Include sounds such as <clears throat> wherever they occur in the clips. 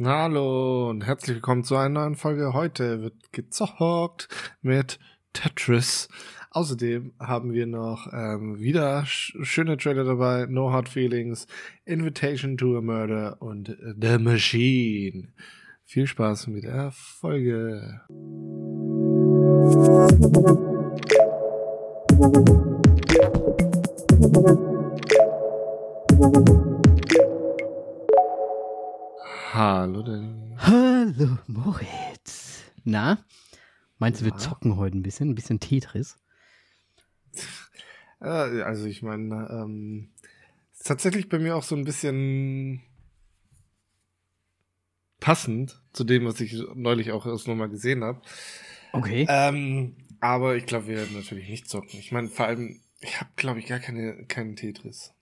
Hallo und herzlich willkommen zu einer neuen Folge. Heute wird gezockt mit Tetris. Außerdem haben wir noch ähm, wieder sch schöne Trailer dabei. No Hard Feelings, Invitation to a Murder und The Machine. Viel Spaß mit der Folge. Hallo Danny. Hallo Moritz. Na, meinst du, wir zocken heute ein bisschen? Ein bisschen Tetris? also ich meine, ähm, ist tatsächlich bei mir auch so ein bisschen passend zu dem, was ich neulich auch erst nochmal gesehen habe. Okay. Ähm, aber ich glaube, wir werden natürlich nicht zocken. Ich meine, vor allem, ich habe, glaube ich, gar keine, keinen Tetris.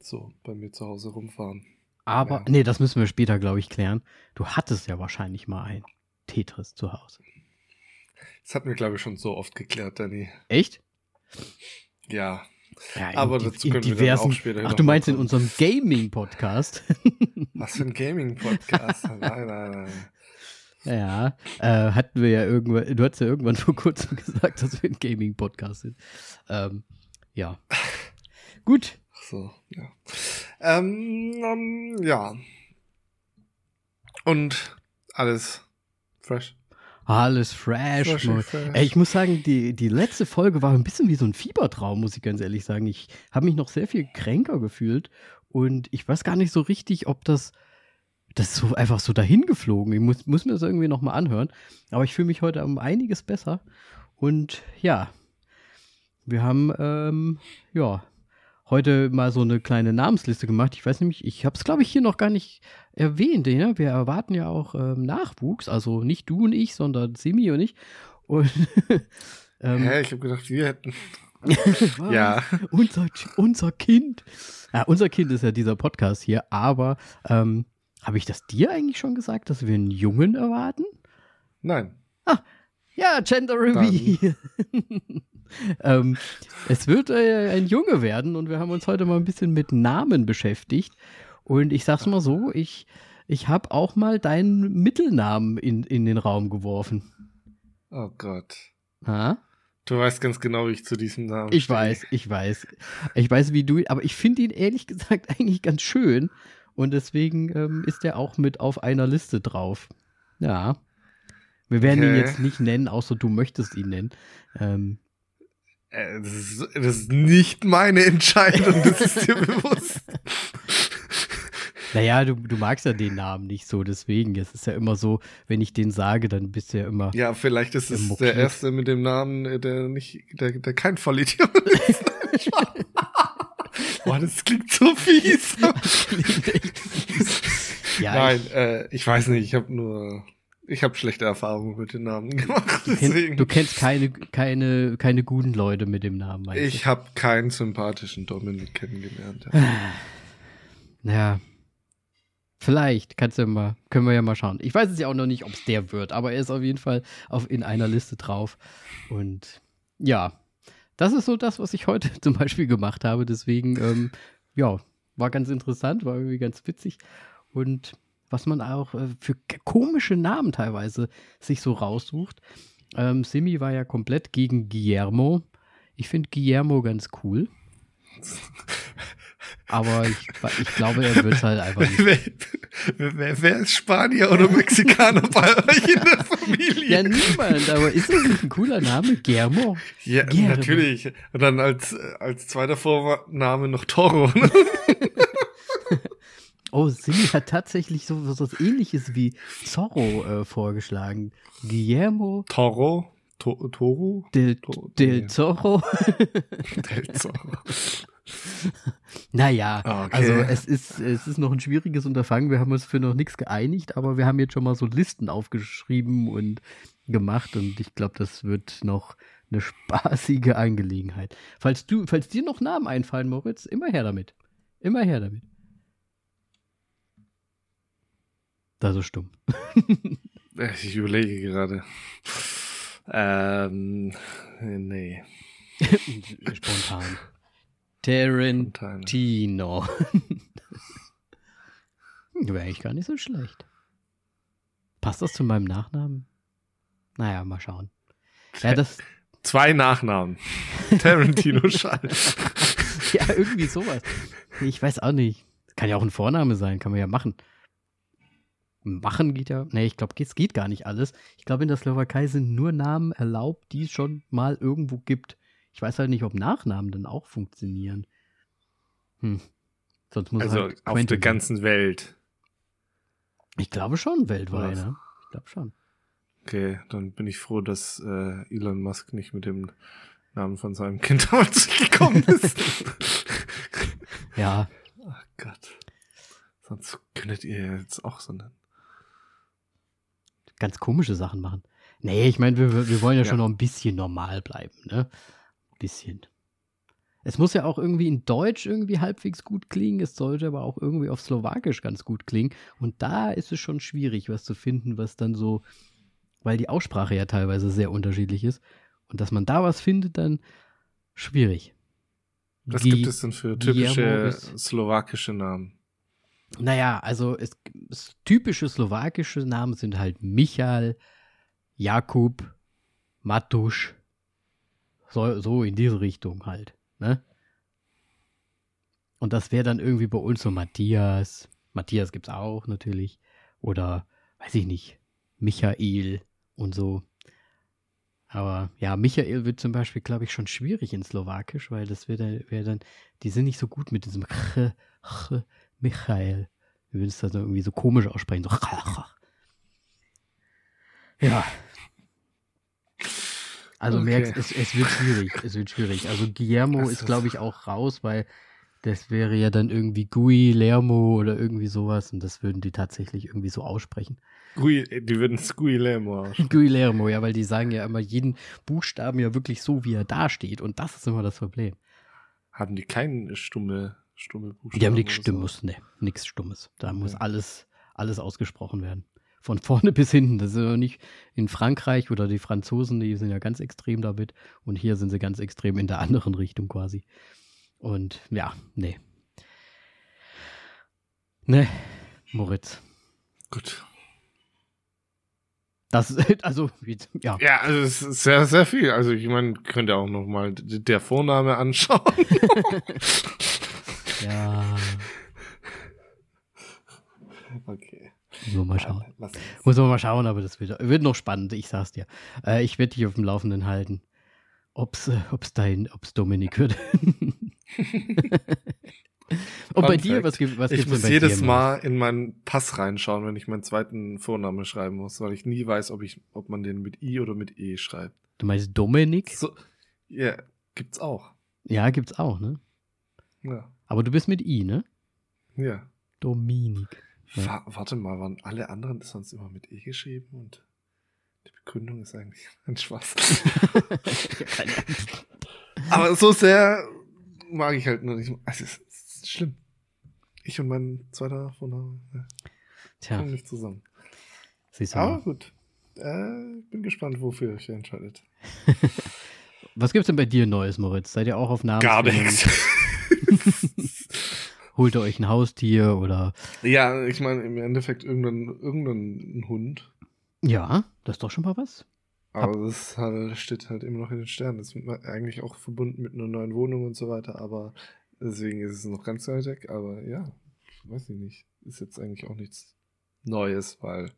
So, bei mir zu Hause rumfahren. Aber, ja. nee, das müssen wir später, glaube ich, klären. Du hattest ja wahrscheinlich mal ein Tetris zu Hause. Das hatten wir, glaube ich, schon so oft geklärt, Danny. Echt? Ja. ja aber dazu können diversen, wir dann auch später Ach, du meinst in unserem Gaming-Podcast? <laughs> Was für ein Gaming-Podcast? <laughs> nein, nein, nein. Ja, äh, hatten wir ja irgendwann, du hast ja irgendwann vor kurzem <laughs> gesagt, dass wir ein Gaming-Podcast sind. Ähm, ja. Gut. Ach so, ja. Ähm, ähm, ja. Und alles fresh. Alles fresh. fresh, fresh. Ey, ich muss sagen, die, die letzte Folge war ein bisschen wie so ein Fiebertraum, muss ich ganz ehrlich sagen. Ich habe mich noch sehr viel kränker gefühlt und ich weiß gar nicht so richtig, ob das das ist so einfach so dahin geflogen. Ich muss, muss mir das irgendwie nochmal anhören. Aber ich fühle mich heute um einiges besser. Und ja, wir haben ähm, ja heute mal so eine kleine Namensliste gemacht. Ich weiß nämlich, ich habe es glaube ich hier noch gar nicht erwähnt. Ja? Wir erwarten ja auch ähm, Nachwuchs, also nicht du und ich, sondern Simi und ich. Und <laughs> ähm, Hä, ich habe gedacht, wir hätten. <laughs> ja. Unser, unser Kind. Ja, unser Kind ist ja dieser Podcast hier, aber ähm, habe ich das dir eigentlich schon gesagt, dass wir einen Jungen erwarten? Nein. Ah, ja, Gender Reveal. <laughs> ähm, es wird äh, ein Junge werden und wir haben uns heute mal ein bisschen mit Namen beschäftigt. Und ich sag's mal so, ich, ich habe auch mal deinen Mittelnamen in, in den Raum geworfen. Oh Gott. Ha? Du weißt ganz genau, wie ich zu diesem Namen Ich stehe. weiß, ich weiß. Ich weiß, wie du, aber ich finde ihn ehrlich gesagt <laughs> eigentlich ganz schön. Und deswegen ähm, ist er auch mit auf einer Liste drauf. Ja. Wir werden okay. ihn jetzt nicht nennen, außer du möchtest ihn nennen. Ähm, äh, das, ist, das ist nicht meine Entscheidung, <laughs> das ist dir bewusst. Naja, du, du magst ja den Namen nicht so, deswegen. Es ist ja immer so, wenn ich den sage, dann bist du ja immer. Ja, vielleicht ist es der erste mit dem Namen, äh, der nicht, der, der kein Vollidiot ist. <laughs> Boah, das klingt so fies. <laughs> Ja, Nein, ich, äh, ich weiß nicht, ich habe nur ich habe schlechte Erfahrungen mit den Namen gemacht. Du, kenn, du kennst keine, keine, keine guten Leute mit dem Namen. Ich habe keinen sympathischen Dominik kennengelernt. Ja. <laughs> ja. Vielleicht kannst du mal, können wir ja mal schauen. Ich weiß es ja auch noch nicht, ob es der wird, aber er ist auf jeden Fall auf, in einer Liste drauf. Und ja, das ist so das, was ich heute <laughs> zum Beispiel gemacht habe. Deswegen, ähm, ja, war ganz interessant, war irgendwie ganz witzig. Und was man auch äh, für komische Namen teilweise sich so raussucht. Ähm, Simi war ja komplett gegen Guillermo. Ich finde Guillermo ganz cool. Aber ich, ich glaube, er wird halt einfach nicht. Wer, wer, wer, ist Spanier oder Mexikaner bei euch in der Familie? Ja, niemand, aber ist das nicht ein cooler Name? Guillermo? Ja, Guillermo. natürlich. Und dann als, als zweiter Vorname noch Toro. Ne? <laughs> Oh, Simi hat tatsächlich so was ähnliches wie Zorro äh, vorgeschlagen. Guillermo. Toro? To Toro? Del, to Del Zorro. <laughs> Del Zorro. naja, okay. also es ist, es ist noch ein schwieriges Unterfangen. Wir haben uns für noch nichts geeinigt, aber wir haben jetzt schon mal so Listen aufgeschrieben und gemacht und ich glaube, das wird noch eine spaßige Angelegenheit. Falls du, falls dir noch Namen einfallen, Moritz, immer her damit. Immer her damit. Da so stumm. ich überlege gerade. Ähm, nee. <laughs> Spontan. Tarantino. <laughs> Wäre eigentlich gar nicht so schlecht. Passt das zu meinem Nachnamen? Naja, mal schauen. Ja, das. Zwei Nachnamen. Tarantino <laughs> Schall. ja, irgendwie sowas. Ich weiß auch nicht. Kann ja auch ein Vorname sein, kann man ja machen. Machen geht ja. Nee, ich glaube, es geht gar nicht alles. Ich glaube, in der Slowakei sind nur Namen erlaubt, die es schon mal irgendwo gibt. Ich weiß halt nicht, ob Nachnamen dann auch funktionieren. Hm. Sonst muss also halt auf der ganzen Welt. Ich glaube schon weltweit, ne? Ich glaube schon. Okay, dann bin ich froh, dass äh, Elon Musk nicht mit dem Namen von seinem <laughs> Kind damals gekommen ist. <laughs> ja. Ach Gott. Sonst könntet ihr jetzt auch so nennen. Ganz komische Sachen machen. Nee, ich meine, wir, wir wollen ja, ja, schon noch ein bisschen normal bleiben, ne? Ein bisschen. Es muss ja auch irgendwie in Deutsch irgendwie halbwegs gut klingen, es sollte aber auch irgendwie auf Slowakisch ganz gut klingen. Und da ist es schon schwierig, was zu finden, was dann so, weil die Aussprache ja teilweise sehr unterschiedlich ist. Und dass man da was findet, dann schwierig. Was G gibt es denn für typische slowakische Namen? Naja, also es, es, typische slowakische Namen sind halt Michal, Jakub, Matusch, so, so in diese Richtung halt. Ne? Und das wäre dann irgendwie bei uns so Matthias. Matthias gibt es auch natürlich. Oder, weiß ich nicht, Michael und so. Aber ja, Michael wird zum Beispiel, glaube ich, schon schwierig in Slowakisch, weil das wäre wär dann, die sind nicht so gut mit diesem Ch, Ch, Michael. Wir würden es dann irgendwie so komisch aussprechen. So. Ja, also okay. merkst, es, es wird schwierig. Es wird schwierig. Also Guillermo ist, ist glaube ich, auch raus, weil das wäre ja dann irgendwie Gui, Lermo oder irgendwie sowas und das würden die tatsächlich irgendwie so aussprechen. Gui, die würden es Guillermo aussprechen. Guillermo, ja, weil die sagen ja immer jeden Buchstaben ja wirklich so, wie er da steht und das ist immer das Problem. Haben die keine stumme, stumme Buchstaben? Die haben nichts Stummes, so? ne, nichts Stummes. Da okay. muss alles, alles ausgesprochen werden von vorne <laughs> bis hinten. Das ist ja nicht in Frankreich oder die Franzosen, die sind ja ganz extrem damit. Und hier sind sie ganz extrem in der anderen Richtung quasi. Und ja, nee. Ne, Moritz. Gut. Das ist, <laughs> also, ja. Ja, also es ist sehr, sehr viel. Also, ich meine, könnt ihr auch noch mal der Vorname anschauen. <laughs> ja. <laughs> Okay. Muss man mal schauen. Ja, Muss man mal schauen, aber das wird, wird noch spannend, ich sag's dir. Äh, ich werde dich auf dem Laufenden halten. Ob's, äh, ob's dein, ob's Dominik wird. <laughs> Und bei dir, was, was ich muss jedes Mal in meinen Pass reinschauen, wenn ich meinen zweiten Vornamen schreiben muss, weil ich nie weiß, ob ich, ob man den mit I oder mit E schreibt. Du meinst Dominik? So, ja, gibt's auch. Ja, gibt's auch, ne? Ja. Aber du bist mit I, ne? Ja. Dominik. Ja. Warte mal, waren alle anderen sonst immer mit E geschrieben und die Begründung ist eigentlich <laughs> ein Spaß. <laughs> Aber so sehr mag ich halt nur nicht. Also es ist schlimm. Ich und mein zweiter Vorname Tja. kommen nicht zusammen. Siehst du Aber gut. Äh, bin gespannt, wofür ihr euch entscheidet. <laughs> Was gibt's denn bei dir Neues, Moritz? Seid ihr auch auf Namen? Gar nichts. <laughs> holt ihr euch ein Haustier oder. Ja, ich meine, im Endeffekt irgendein, irgendein Hund. Ja, das ist doch schon mal was. Aber Ab das halt, steht halt immer noch in den Sternen. Das ist eigentlich auch verbunden mit einer neuen Wohnung und so weiter, aber deswegen ist es noch ganz weit weg. Aber ja, weiß ich nicht. Ist jetzt eigentlich auch nichts Neues, weil.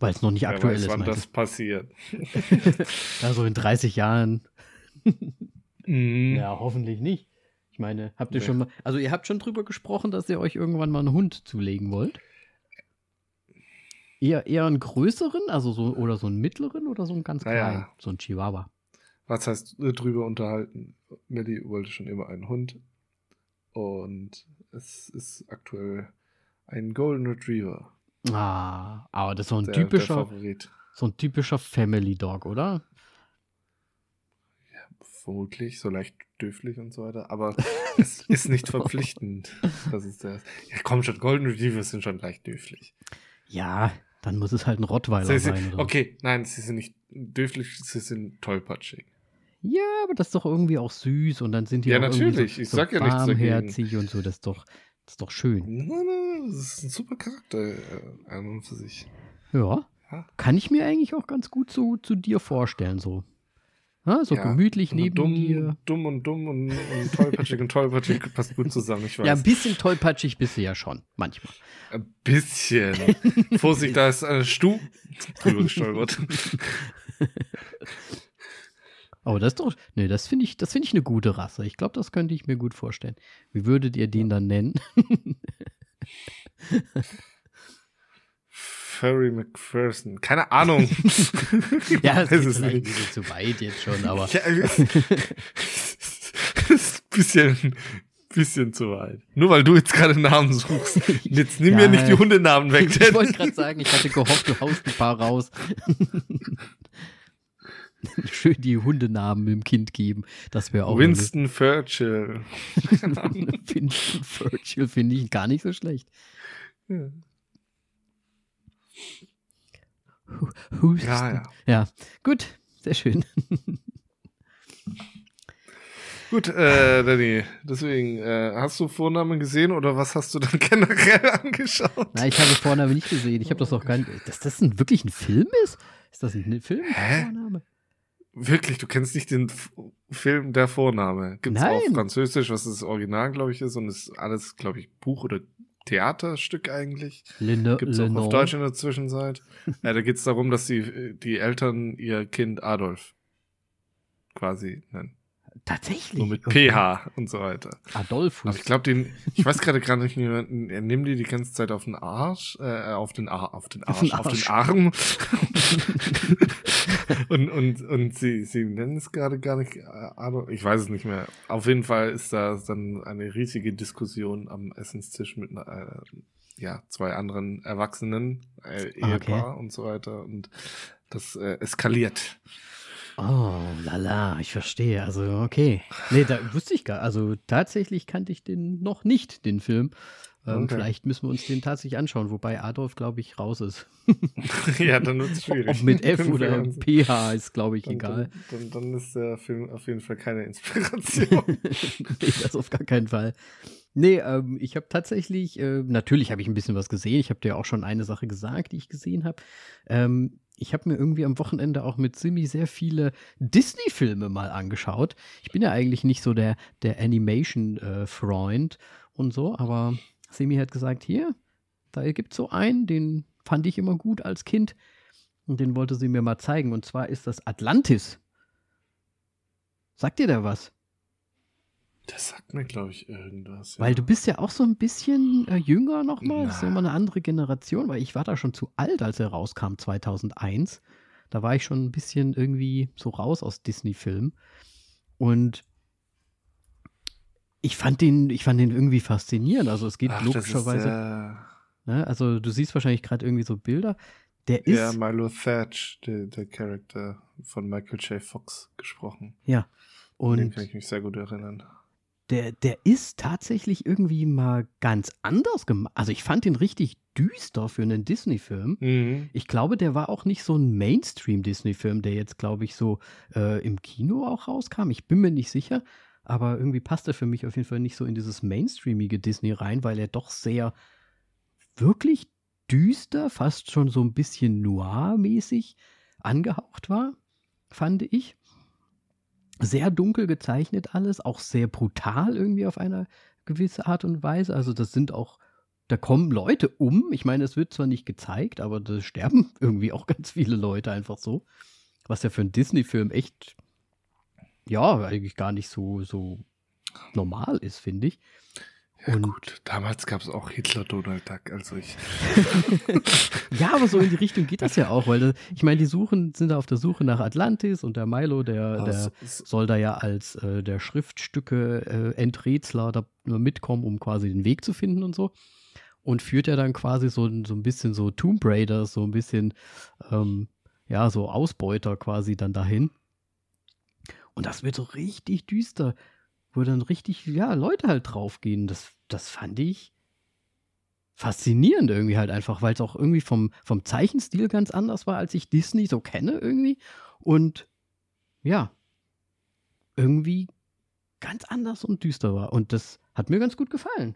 Weil es noch nicht aktuell weiß, ist. wann das passiert. <laughs> also in 30 Jahren. <laughs> mhm. Ja, hoffentlich nicht. Ich meine, habt ihr nee. schon mal, also ihr habt schon drüber gesprochen, dass ihr euch irgendwann mal einen Hund zulegen wollt? Eher, eher einen größeren, also so, oder so einen mittleren oder so einen ganz kleinen, naja. so ein Chihuahua. Was heißt äh, drüber unterhalten? Melly wollte schon immer einen Hund und es ist aktuell ein Golden Retriever. Ah, aber das ist so ein der, typischer, der so ein typischer Family Dog, oder? vermutlich, so leicht dürflich und so weiter, aber <laughs> es ist nicht verpflichtend. Das ist der. Ja, komm schon, Golden Retrievers sind schon leicht dürflich. Ja, dann muss es halt ein Rottweiler sie, sein. Oder? Okay, nein, sie sind nicht dürflich, sie sind tollpatschig. Ja, aber das ist doch irgendwie auch süß und dann sind die ja, natürlich. So, ich sag ja nichts dagegen. und so, das ist doch, Das ist doch schön. Nein, nein, das ist ein super Charakter äh, an und für sich. Ja. ja. Kann ich mir eigentlich auch ganz gut so zu dir vorstellen, so. Ja, so ja, gemütlich neben dumm, dir. Dumm und dumm und, und tollpatschig und tollpatschig passt gut zusammen, ich weiß. Ja, ein bisschen tollpatschig bist du ja schon, manchmal. Ein bisschen. Vorsicht, da ist eine Stuhl drüber gestolpert. Aber das ist doch, nee, das finde ich, das finde ich eine gute Rasse. Ich glaube, das könnte ich mir gut vorstellen. Wie würdet ihr den dann nennen? <laughs> Furry McPherson. Keine Ahnung. <laughs> ja, das ist ein bisschen zu weit jetzt schon, aber. Ja, das <laughs> ist ein bisschen, bisschen zu weit. Nur weil du jetzt gerade Namen suchst. Jetzt nimm ja, mir nicht die Hundenamen weg. <laughs> Ich wollte gerade sagen, ich hatte gehofft, du haust ein paar raus. Schön die Hundenamen dem Kind geben. Das wäre auch. Winston Churchill. Winston Churchill finde ich gar nicht so schlecht. Ja. Husten. Ja, ja. Ja, gut, sehr schön. Gut, äh, Danny, deswegen, äh, hast du Vornamen gesehen oder was hast du dann <laughs> generell angeschaut? Nein, ich habe Vornamen nicht gesehen. Ich habe das auch gar nicht. Dass das ein, wirklich ein Film ist? Ist das ein Film? Hä? Vorname? Wirklich, du kennst nicht den F Film Der Vorname. Gibt's Nein. auf Französisch, was das Original, glaube ich, ist und ist alles, glaube ich, Buch oder Theaterstück eigentlich. Linde, Gibt es auch auf Deutsch in der Zwischenzeit. ja, da geht es darum, dass die, die Eltern ihr Kind Adolf quasi nennen. Tatsächlich. So mit okay. PH und so weiter. Adolphus. Aber ich glaube, den, ich weiß gerade gar nicht, er nimmt die die ganze Zeit auf den Arsch, äh, auf den Ar auf den Arsch, auf den, Arm. <laughs> und, und, und sie, sie nennen es gerade gar nicht, äh, ich weiß es nicht mehr. Auf jeden Fall ist da dann eine riesige Diskussion am Essenstisch mit einer, äh, ja, zwei anderen Erwachsenen, äh, Ehepaar okay. und so weiter. Und das äh, eskaliert. Oh, lala, ich verstehe. Also, okay. Nee, da wusste ich gar Also, tatsächlich kannte ich den noch nicht, den Film. Ähm, okay. Vielleicht müssen wir uns den tatsächlich anschauen, wobei Adolf, glaube ich, raus ist. <laughs> ja, dann wird es schwierig. Ob mit F oder PH ist, glaube ich, dann, egal. Dann, dann, dann, ist der Film auf jeden Fall keine Inspiration. <laughs> nee, das auf gar keinen Fall. Nee, ähm, ich habe tatsächlich, äh, natürlich habe ich ein bisschen was gesehen. Ich habe dir auch schon eine Sache gesagt, die ich gesehen habe. Ähm, ich habe mir irgendwie am Wochenende auch mit Simi sehr viele Disney-Filme mal angeschaut. Ich bin ja eigentlich nicht so der, der Animation-Freund äh, und so, aber Simi hat gesagt, hier, da gibt es so einen, den fand ich immer gut als Kind und den wollte sie mir mal zeigen. Und zwar ist das Atlantis. Sagt dir da was? Das sagt mir, glaube ich, irgendwas. Ja. Weil du bist ja auch so ein bisschen äh, jünger nochmal. Das ist ja immer eine andere Generation, weil ich war da schon zu alt, als er rauskam, 2001. Da war ich schon ein bisschen irgendwie so raus aus Disney-Filmen. Und ich fand den, ich fand den irgendwie faszinierend. Also es geht Ach, logischerweise. Ist, äh... ne? Also du siehst wahrscheinlich gerade irgendwie so Bilder. Der ist. Ja, Milo Thatch, der, der Charakter von Michael J. Fox gesprochen. Ja. Und den kann ich mich sehr gut erinnern der, der ist tatsächlich irgendwie mal ganz anders gemacht. Also ich fand ihn richtig düster für einen Disney-Film. Mhm. Ich glaube, der war auch nicht so ein Mainstream-Disney-Film, der jetzt, glaube ich, so äh, im Kino auch rauskam. Ich bin mir nicht sicher. Aber irgendwie passt er für mich auf jeden Fall nicht so in dieses mainstreamige Disney rein, weil er doch sehr wirklich düster, fast schon so ein bisschen noir-mäßig angehaucht war, fand ich sehr dunkel gezeichnet alles, auch sehr brutal irgendwie auf eine gewisse Art und Weise. Also das sind auch, da kommen Leute um. Ich meine, es wird zwar nicht gezeigt, aber da sterben <laughs> irgendwie auch ganz viele Leute einfach so. Was ja für einen Disney-Film echt, ja, eigentlich gar nicht so, so normal ist, finde ich. Ja, und gut, damals gab es auch Hitler Donald Duck, also ich. <laughs> ja, aber so in die Richtung geht das ja auch, weil das, ich meine, die suchen, sind da auf der Suche nach Atlantis und der Milo, der, der soll da ja als äh, der Schriftstücke äh, Enträtsler da mitkommen, um quasi den Weg zu finden und so. Und führt ja dann quasi so, so ein bisschen so Tomb Raiders, so ein bisschen, ähm, ja, so Ausbeuter quasi dann dahin. Und das wird so richtig düster wo dann richtig, ja, Leute halt draufgehen. Das, das fand ich faszinierend irgendwie halt einfach, weil es auch irgendwie vom, vom Zeichenstil ganz anders war, als ich Disney so kenne irgendwie. Und ja, irgendwie ganz anders und düster war. Und das hat mir ganz gut gefallen.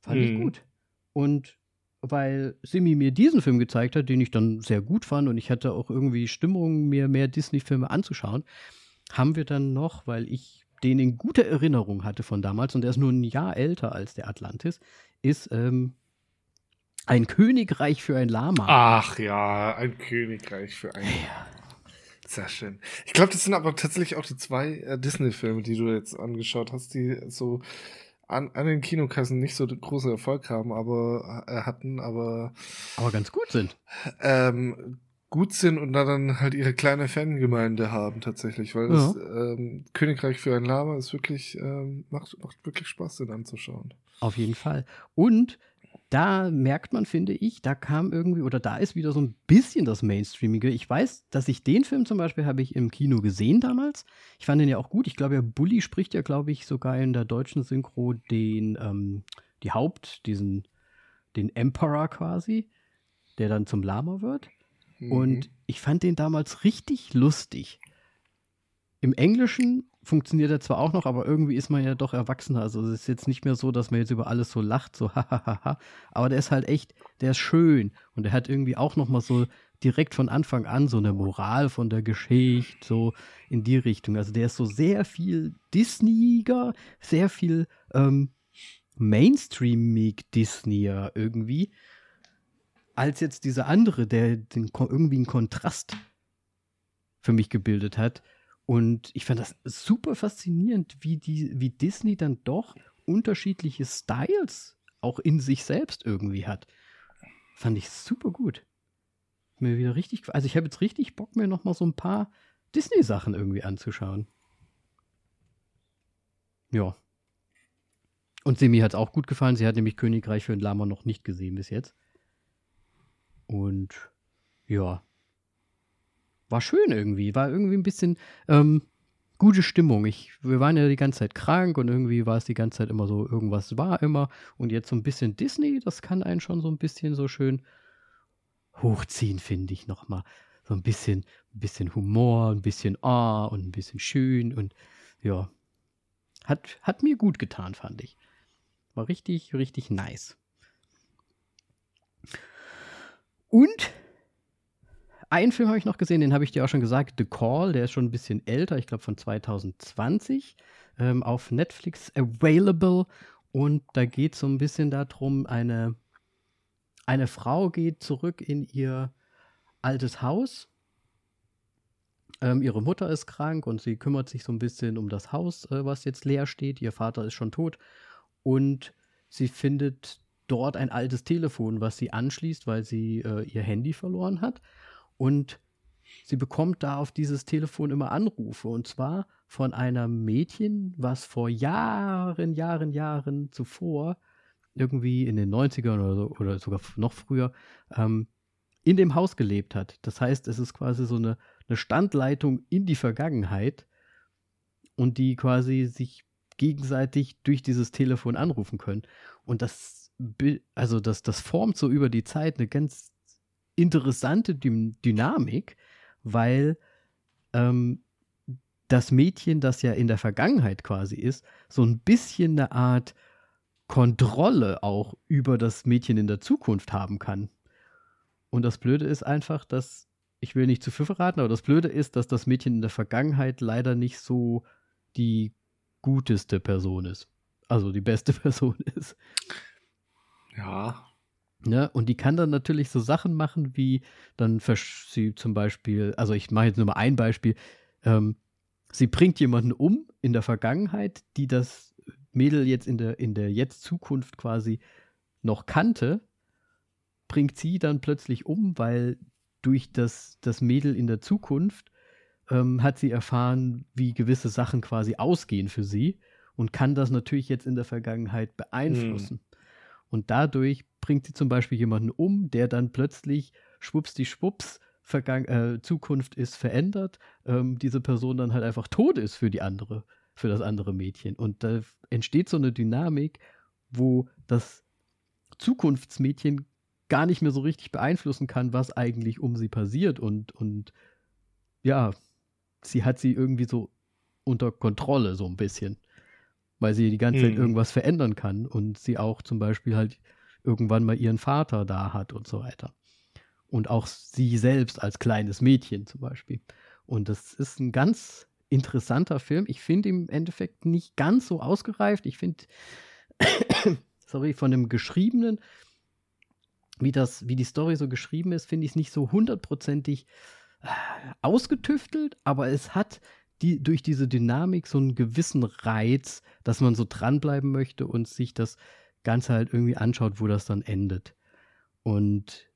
Fand mhm. ich gut. Und weil Simi mir diesen Film gezeigt hat, den ich dann sehr gut fand und ich hatte auch irgendwie Stimmung, mir mehr Disney-Filme anzuschauen, haben wir dann noch, weil ich den in guter Erinnerung hatte von damals und der ist nur ein Jahr älter als der Atlantis, ist ähm, ein Königreich für ein Lama. Ach ja, ein Königreich für ein Lama. Ja. Sehr schön. Ich glaube, das sind aber tatsächlich auch die zwei äh, Disney-Filme, die du jetzt angeschaut hast, die so an, an den Kinokassen nicht so großen Erfolg haben, aber äh, hatten, aber aber ganz gut sind. Ähm, gut sind und dann halt ihre kleine Fangemeinde haben tatsächlich, weil ja. das ähm, Königreich für ein Lama ist wirklich ähm, macht macht wirklich Spaß, den anzuschauen. Auf jeden Fall. Und da merkt man, finde ich, da kam irgendwie, oder da ist wieder so ein bisschen das Mainstreamige. Ich weiß, dass ich den Film zum Beispiel habe ich im Kino gesehen damals. Ich fand den ja auch gut. Ich glaube, ja, Bully spricht ja, glaube ich, sogar in der deutschen Synchro den, ähm, die Haupt, diesen, den Emperor quasi, der dann zum Lama wird. Mhm. Und ich fand den damals richtig lustig. Im Englischen funktioniert er zwar auch noch, aber irgendwie ist man ja doch erwachsener. Also es ist jetzt nicht mehr so, dass man jetzt über alles so lacht, so <laughs> hahaha. aber der ist halt echt, der ist schön und er hat irgendwie auch noch mal so direkt von Anfang an so eine Moral von der Geschichte, so in die Richtung. Also der ist so sehr viel Disneyiger, sehr viel ähm, Mainstreamig Disneyer irgendwie, als jetzt dieser andere, der den, irgendwie einen Kontrast für mich gebildet hat. Und ich fand das super faszinierend, wie, die, wie Disney dann doch unterschiedliche Styles auch in sich selbst irgendwie hat. Fand ich super gut. Mir wieder richtig, also ich habe jetzt richtig Bock, mir noch mal so ein paar Disney-Sachen irgendwie anzuschauen. Ja. Und Semi hat es auch gut gefallen. Sie hat nämlich Königreich für ein Lama noch nicht gesehen bis jetzt. Und ja, war schön irgendwie, war irgendwie ein bisschen ähm, gute Stimmung. Ich, wir waren ja die ganze Zeit krank und irgendwie war es die ganze Zeit immer so, irgendwas war immer. Und jetzt so ein bisschen Disney, das kann einen schon so ein bisschen so schön hochziehen, finde ich nochmal. So ein bisschen, ein bisschen Humor, ein bisschen Ah und ein bisschen schön und ja. Hat, hat mir gut getan, fand ich. War richtig, richtig nice. Und einen Film habe ich noch gesehen, den habe ich dir auch schon gesagt, The Call, der ist schon ein bisschen älter, ich glaube von 2020, ähm, auf Netflix available. Und da geht es so ein bisschen darum, eine, eine Frau geht zurück in ihr altes Haus. Ähm, ihre Mutter ist krank und sie kümmert sich so ein bisschen um das Haus, äh, was jetzt leer steht. Ihr Vater ist schon tot. Und sie findet dort ein altes Telefon, was sie anschließt, weil sie äh, ihr Handy verloren hat. Und sie bekommt da auf dieses Telefon immer Anrufe. Und zwar von einem Mädchen, was vor Jahren, Jahren, Jahren zuvor, irgendwie in den 90ern oder, so, oder sogar noch früher, ähm, in dem Haus gelebt hat. Das heißt, es ist quasi so eine, eine Standleitung in die Vergangenheit und die quasi sich gegenseitig durch dieses Telefon anrufen können. Und das, also das, das formt so über die Zeit eine ganz interessante Dü Dynamik, weil ähm, das Mädchen, das ja in der Vergangenheit quasi ist, so ein bisschen eine Art Kontrolle auch über das Mädchen in der Zukunft haben kann. Und das Blöde ist einfach, dass, ich will nicht zu viel verraten, aber das Blöde ist, dass das Mädchen in der Vergangenheit leider nicht so die guteste Person ist. Also die beste <laughs> Person ist. Ja, Ne? Und die kann dann natürlich so Sachen machen, wie dann sie zum Beispiel, also ich mache jetzt nur mal ein Beispiel, ähm, sie bringt jemanden um in der Vergangenheit, die das Mädel jetzt in der, in der Jetzt-Zukunft quasi noch kannte, bringt sie dann plötzlich um, weil durch das, das Mädel in der Zukunft ähm, hat sie erfahren, wie gewisse Sachen quasi ausgehen für sie und kann das natürlich jetzt in der Vergangenheit beeinflussen. Und dadurch bringt sie zum Beispiel jemanden um, der dann plötzlich schwupps die Schwupps, Vergang äh, Zukunft ist verändert, ähm, diese Person dann halt einfach tot ist für die andere, für das andere Mädchen. Und da entsteht so eine Dynamik, wo das Zukunftsmädchen gar nicht mehr so richtig beeinflussen kann, was eigentlich um sie passiert. Und, und ja, sie hat sie irgendwie so unter Kontrolle, so ein bisschen. Weil sie die ganze mhm. Zeit irgendwas verändern kann und sie auch zum Beispiel halt irgendwann mal ihren Vater da hat und so weiter. Und auch sie selbst als kleines Mädchen zum Beispiel. Und das ist ein ganz interessanter Film. Ich finde im Endeffekt nicht ganz so ausgereift. Ich finde, <coughs> sorry, von dem Geschriebenen, wie das, wie die Story so geschrieben ist, finde ich es nicht so hundertprozentig äh, ausgetüftelt, aber es hat die, durch diese Dynamik so einen gewissen Reiz, dass man so dranbleiben möchte und sich das Ganze halt irgendwie anschaut, wo das dann endet. Und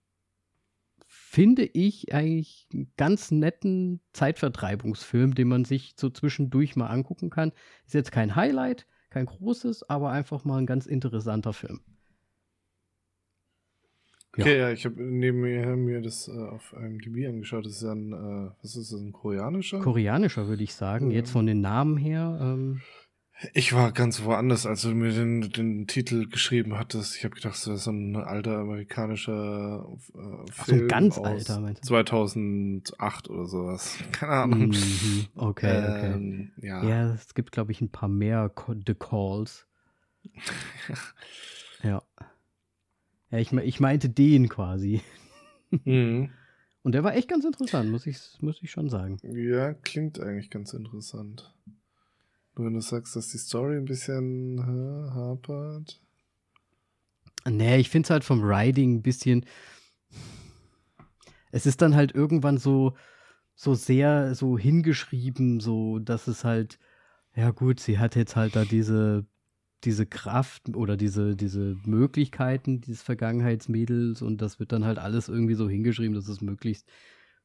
finde ich eigentlich einen ganz netten Zeitvertreibungsfilm, den man sich so zwischendurch mal angucken kann. Ist jetzt kein Highlight, kein großes, aber einfach mal ein ganz interessanter Film. Okay, ja, ich habe neben mir, das äh, auf IMDb angeschaut. Das ist ein, äh, was ist das, ein koreanischer? Koreanischer, würde ich sagen. Ja. Jetzt von den Namen her. Ähm, ich war ganz woanders, als du mir den, den Titel geschrieben hattest. Ich habe gedacht, das ist so ein alter amerikanischer äh, Film. Ach, so ein ganz alter, meinst du? 2008 oder sowas. <laughs> Keine Ahnung. Mhm. Okay, ähm, okay. Ja. ja, es gibt, glaube ich, ein paar mehr The Calls. <laughs> ja. Ja, ich, ich meinte den quasi. <laughs> Mhm. Und der war echt ganz interessant, muss ich, muss ich schon sagen. Ja, klingt eigentlich ganz interessant. Nur wenn du sagst, dass die Story ein bisschen hä, hapert. Nee, ich finde es halt vom Writing ein bisschen. Es ist dann halt irgendwann so, so sehr so hingeschrieben, so dass es halt, ja gut, sie hat jetzt halt da diese diese Kraft oder diese, diese Möglichkeiten dieses Vergangenheitsmädels und das wird dann halt alles irgendwie so hingeschrieben, dass es möglichst,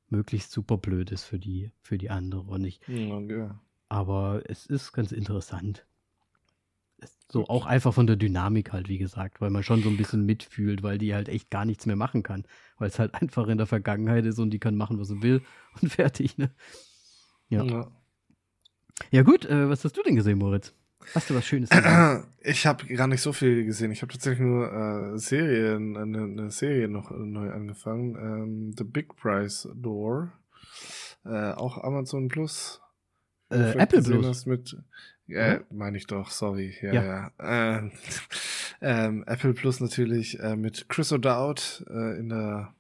möglichst super blöd ist für die, für die andere. Und ich, okay. Aber es ist ganz interessant. So auch einfach von der Dynamik halt, wie gesagt, weil man schon so ein bisschen mitfühlt, weil die halt echt gar nichts mehr machen kann. Weil es halt einfach in der Vergangenheit ist und die kann machen, was sie will <laughs> und fertig, ne? Ja. Ja, ja gut, äh, was hast du denn gesehen, Moritz? Hast du was Schönes gesehen? <clears throat> Ich habe gar nicht so viel gesehen. Ich habe tatsächlich nur äh, Serien, eine, eine, Serie noch neu angefangen. Ähm, The Big Price Door. Äh, auch Amazon Plus. Äh, Apple Plus. mit, äh, mhm. meine ich doch, sorry. Ja, ja. ja. Äh, <laughs> ähm, Apple Plus natürlich äh, mit Chris O'Dowd äh, in der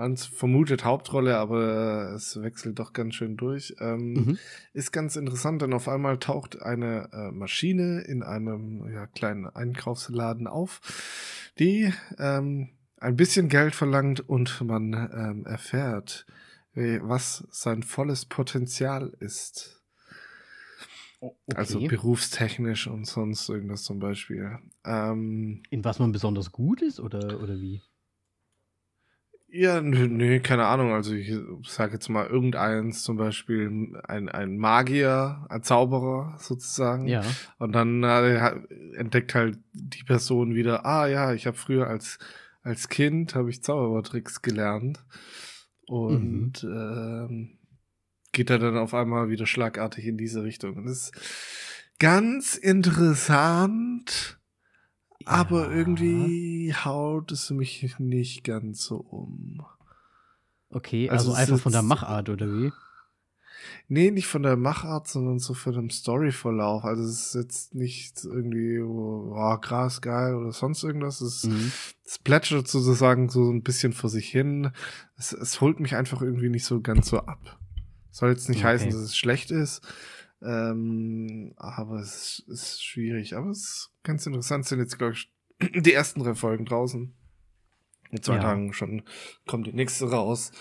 man vermutet Hauptrolle, aber es wechselt doch ganz schön durch. Ähm, mhm. Ist ganz interessant, denn auf einmal taucht eine äh, Maschine in einem ja, kleinen Einkaufsladen auf, die ähm, ein bisschen Geld verlangt und man ähm, erfährt, was sein volles Potenzial ist. Also okay. Also berufstechnisch und sonst irgendwas zum Beispiel. Ähm, in was man besonders gut ist oder, oder wie? Ja, nö, nö, keine Ahnung. Also ich sage jetzt mal irgendeins, zum Beispiel ein, ein Magier, ein Zauberer sozusagen. Ja. Und dann äh, entdeckt halt die Person wieder, ah ja, ich habe früher als, als Kind habe ich Zaubertricks gelernt. Und mhm. ähm, geht er dann auf einmal wieder schlagartig in diese Richtung. das ist ganz interessant aber irgendwie haut es mich nicht ganz so um. Okay, also, also einfach von der Machart, oder wie? Nee, nicht von der Machart, sondern so von dem Storyverlauf. Also es ist jetzt nicht irgendwie, oh, krass, geil oder sonst irgendwas. Es, mhm. es plätschert sozusagen so ein bisschen vor sich hin. Es, es holt mich einfach irgendwie nicht so ganz so ab. Soll jetzt nicht okay. heißen, dass es schlecht ist. Ähm, aber es ist schwierig. Aber es ist ganz interessant. Sind jetzt, glaube ich, <clears throat> die ersten drei Folgen draußen. In zwei ja. Tagen schon kommt die nächste raus.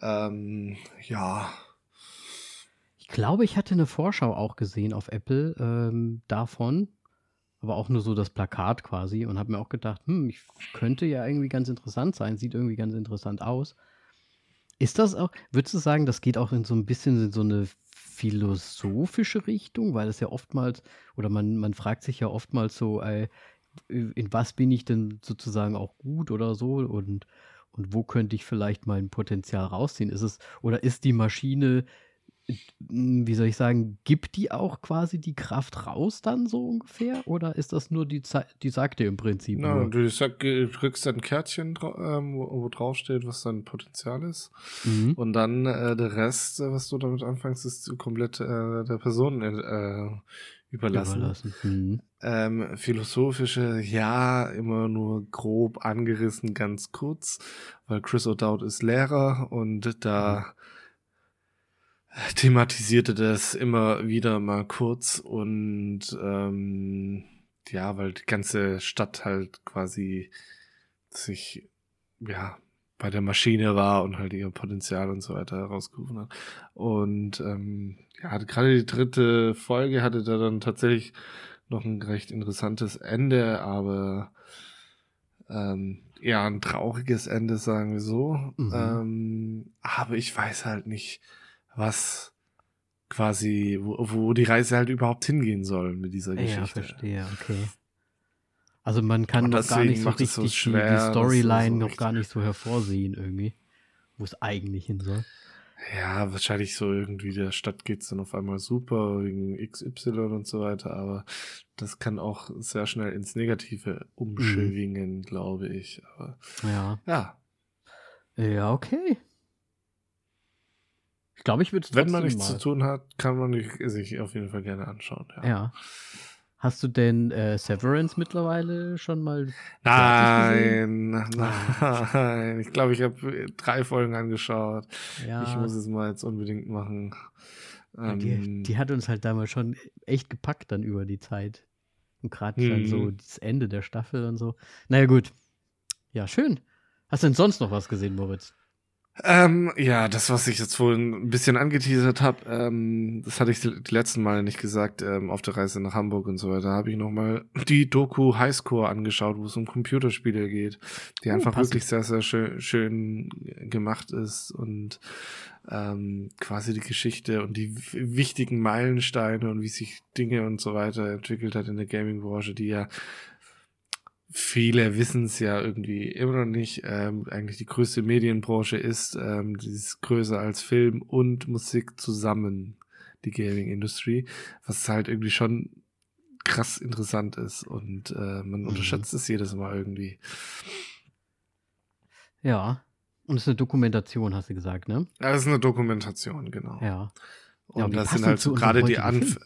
Ähm, ja. Ich glaube, ich hatte eine Vorschau auch gesehen auf Apple ähm, davon. Aber auch nur so das Plakat quasi und habe mir auch gedacht, hm, ich könnte ja irgendwie ganz interessant sein, sieht irgendwie ganz interessant aus. Ist das auch, würdest du sagen, das geht auch in so ein bisschen in so eine philosophische Richtung, weil es ja oftmals, oder man, man fragt sich ja oftmals so, äh, in was bin ich denn sozusagen auch gut oder so und, und wo könnte ich vielleicht mein Potenzial rausziehen? Ist es, oder ist die Maschine wie soll ich sagen, gibt die auch quasi die Kraft raus dann so ungefähr? Oder ist das nur die Zeit, die sagt dir im Prinzip? Na, nur? du sag, drückst ein Kärtchen, ähm, wo, wo drauf steht, was dein Potenzial ist. Mhm. Und dann äh, der Rest, äh, was du damit anfängst, ist komplett äh, der Person äh, überlassen. überlassen. Mhm. Ähm, philosophische, ja, immer nur grob angerissen, ganz kurz, weil Chris O'Dowd ist Lehrer und da mhm. Thematisierte das immer wieder mal kurz und ähm, ja, weil die ganze Stadt halt quasi sich ja bei der Maschine war und halt ihr Potenzial und so weiter herausgerufen hat. Und ähm, ja, gerade die dritte Folge hatte da dann tatsächlich noch ein recht interessantes Ende, aber ähm, ja, ein trauriges Ende, sagen wir so. Mhm. Ähm, aber ich weiß halt nicht, was quasi, wo, wo die Reise halt überhaupt hingehen soll mit dieser Geschichte. Ja, verstehe, okay. Also man kann noch gar nicht so richtig so schwer, die, die Storyline so noch gar nicht so hervorsehen irgendwie, wo es eigentlich hin soll. Ja, wahrscheinlich so irgendwie der Stadt geht's dann auf einmal super wegen XY und so weiter, aber das kann auch sehr schnell ins Negative umschwingen, mhm. glaube ich. Aber ja. Ja. Ja, okay. Ich glaube, ich würde es Wenn man nichts zu tun hat, kann man sich auf jeden Fall gerne anschauen. Ja. ja. Hast du denn äh, Severance mittlerweile schon mal? Nein, nein. Ich glaube, ich habe drei Folgen angeschaut. Ja. Ich muss es mal jetzt unbedingt machen. Ähm, die, die, hat uns halt damals schon echt gepackt dann über die Zeit. Und gerade dann so mhm. das Ende der Staffel und so. Naja, gut. Ja, schön. Hast du denn sonst noch was gesehen, Moritz? Ähm, ja, das, was ich jetzt vorhin ein bisschen angeteasert habe, ähm, das hatte ich die, die letzten Male nicht gesagt, ähm, auf der Reise nach Hamburg und so weiter, habe ich nochmal die Doku Highscore angeschaut, wo es um Computerspiele geht, die oh, einfach passend. wirklich sehr, sehr schön, schön gemacht ist und ähm, quasi die Geschichte und die wichtigen Meilensteine und wie sich Dinge und so weiter entwickelt hat in der Gaming-Branche, die ja viele wissen es ja irgendwie immer noch nicht, ähm, eigentlich die größte Medienbranche ist, ähm, die ist größer als Film und Musik zusammen, die Gaming-Industrie, was halt irgendwie schon krass interessant ist und äh, man mhm. unterschätzt es jedes Mal irgendwie. Ja, und es ist eine Dokumentation, hast du gesagt, ne? Ja, das ist eine Dokumentation, genau. Ja. Und ja, das sind halt so gerade die Anf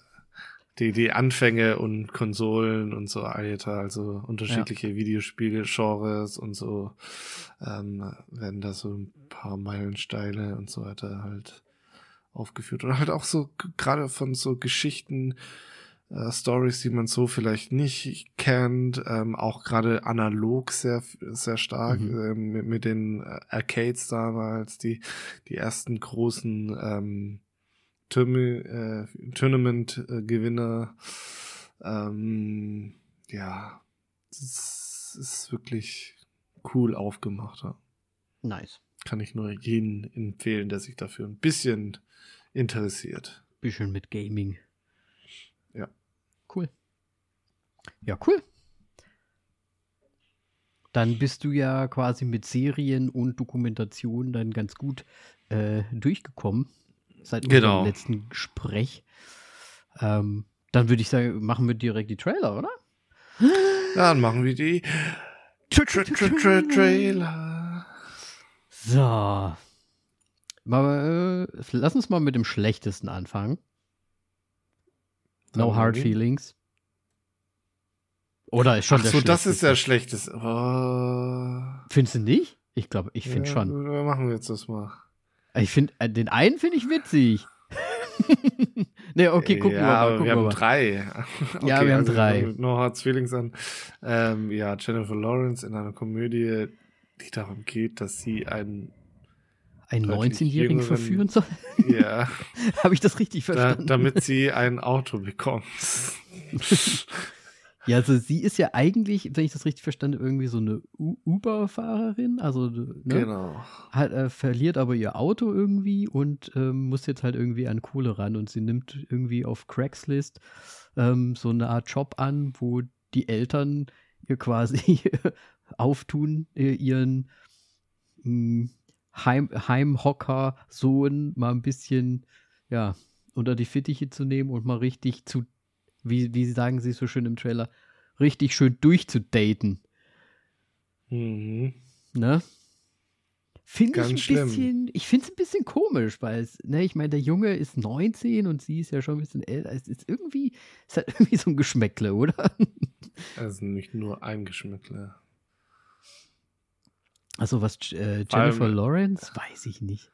die, die Anfänge und Konsolen und so weiter, also unterschiedliche ja. Videospiele-Genres und so, ähm, werden da so ein paar Meilensteine und so weiter halt aufgeführt. Und halt auch so, gerade von so Geschichten, äh, Stories, die man so vielleicht nicht kennt, ähm, auch gerade analog sehr, sehr stark, mhm. ähm, mit, mit den Arcades damals, die, die ersten großen, ähm, äh, Tournament-Gewinner. Ähm, ja, das ist wirklich cool aufgemacht. Ja. Nice. Kann ich nur jeden empfehlen, der sich dafür ein bisschen interessiert. Bisschen mit Gaming. Ja. Cool. Ja, cool. Dann bist du ja quasi mit Serien und Dokumentation dann ganz gut äh, durchgekommen seit genau. unserem letzten Gespräch. Ähm, dann würde ich sagen, machen wir direkt die Trailer, oder? Dann machen wir die Tra Tra Tra Tra Trailer. So. Mal, äh, lass uns mal mit dem schlechtesten anfangen. No Hard Feelings. Oder ist schon Ach der so, das ist der schlechteste. Oh. Findest du nicht? Ich glaube, ich finde ja, schon. Machen wir jetzt das mal. Ich finde, äh, den einen finde ich witzig. <laughs> ne, okay, gucken ja, wir mal. Gucken wir haben drei. <laughs> Okay, ja, wir haben also drei. No Hearts Feelings an. Ähm, ja, Jennifer Lawrence in einer Komödie, die darum geht, dass sie einen einen 19-Jährigen verführen soll? Ja. <laughs> Habe ich das richtig verstanden? Da, damit sie ein Auto bekommt. Ja, also sie ist ja eigentlich, wenn ich das richtig verstanden irgendwie so eine Uber-Fahrerin. Also, ne? Genau. Hat, äh, verliert aber ihr Auto irgendwie und ähm, muss jetzt halt irgendwie an Kohle ran. Und sie nimmt irgendwie auf Craigslist ähm, so eine Art Job an, wo die Eltern ihr quasi <laughs> auftun, äh, ihren mh, hm, Heim, Heimhocker-Sohn mal ein bisschen, ja, unter die Fittiche zu nehmen und mal richtig zu wie, wie sagen sie so schön im Trailer, richtig schön durchzudaten. Mhm. Ne? Finde ich ein schlimm. bisschen, ich finde es ein bisschen komisch, weil es, ne, ich meine, der Junge ist 19 und sie ist ja schon ein bisschen älter. Es ist irgendwie, es hat <laughs> irgendwie so ein Geschmäckle, oder? Also nicht nur ein Geschmäckle. Also was äh, Jennifer allem, Lawrence, weiß ich nicht.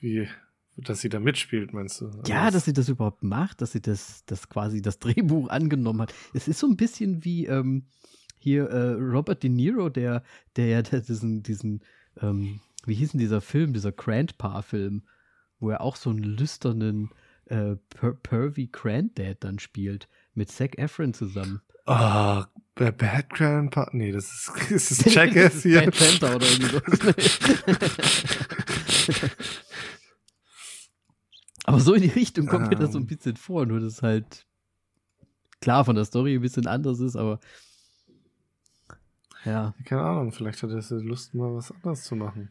Wie, dass sie da mitspielt, meinst du? Ja, dass sie das überhaupt macht, dass sie das, das quasi das <laughs> Drehbuch angenommen hat. Es ist so ein bisschen wie ähm, hier äh, Robert De Niro, der, der ja <laughs> diesen, diesen ähm, wie hieß denn dieser Film, dieser Grandpa-Film, wo er auch so einen lüsternen äh, per Pervy Granddad dann spielt, mit Zac Efron zusammen. Ah, oh, Bad Grandpa? Nee, das ist, <laughs> das ist Jackass hier. Bad Panther oder irgendwie Aber so in die Richtung kommt mir das so ein ähm. bisschen vor, nur dass halt klar von der Story ein bisschen anders ist, aber ja. Keine Ahnung, vielleicht hat er Lust, mal was anderes zu machen.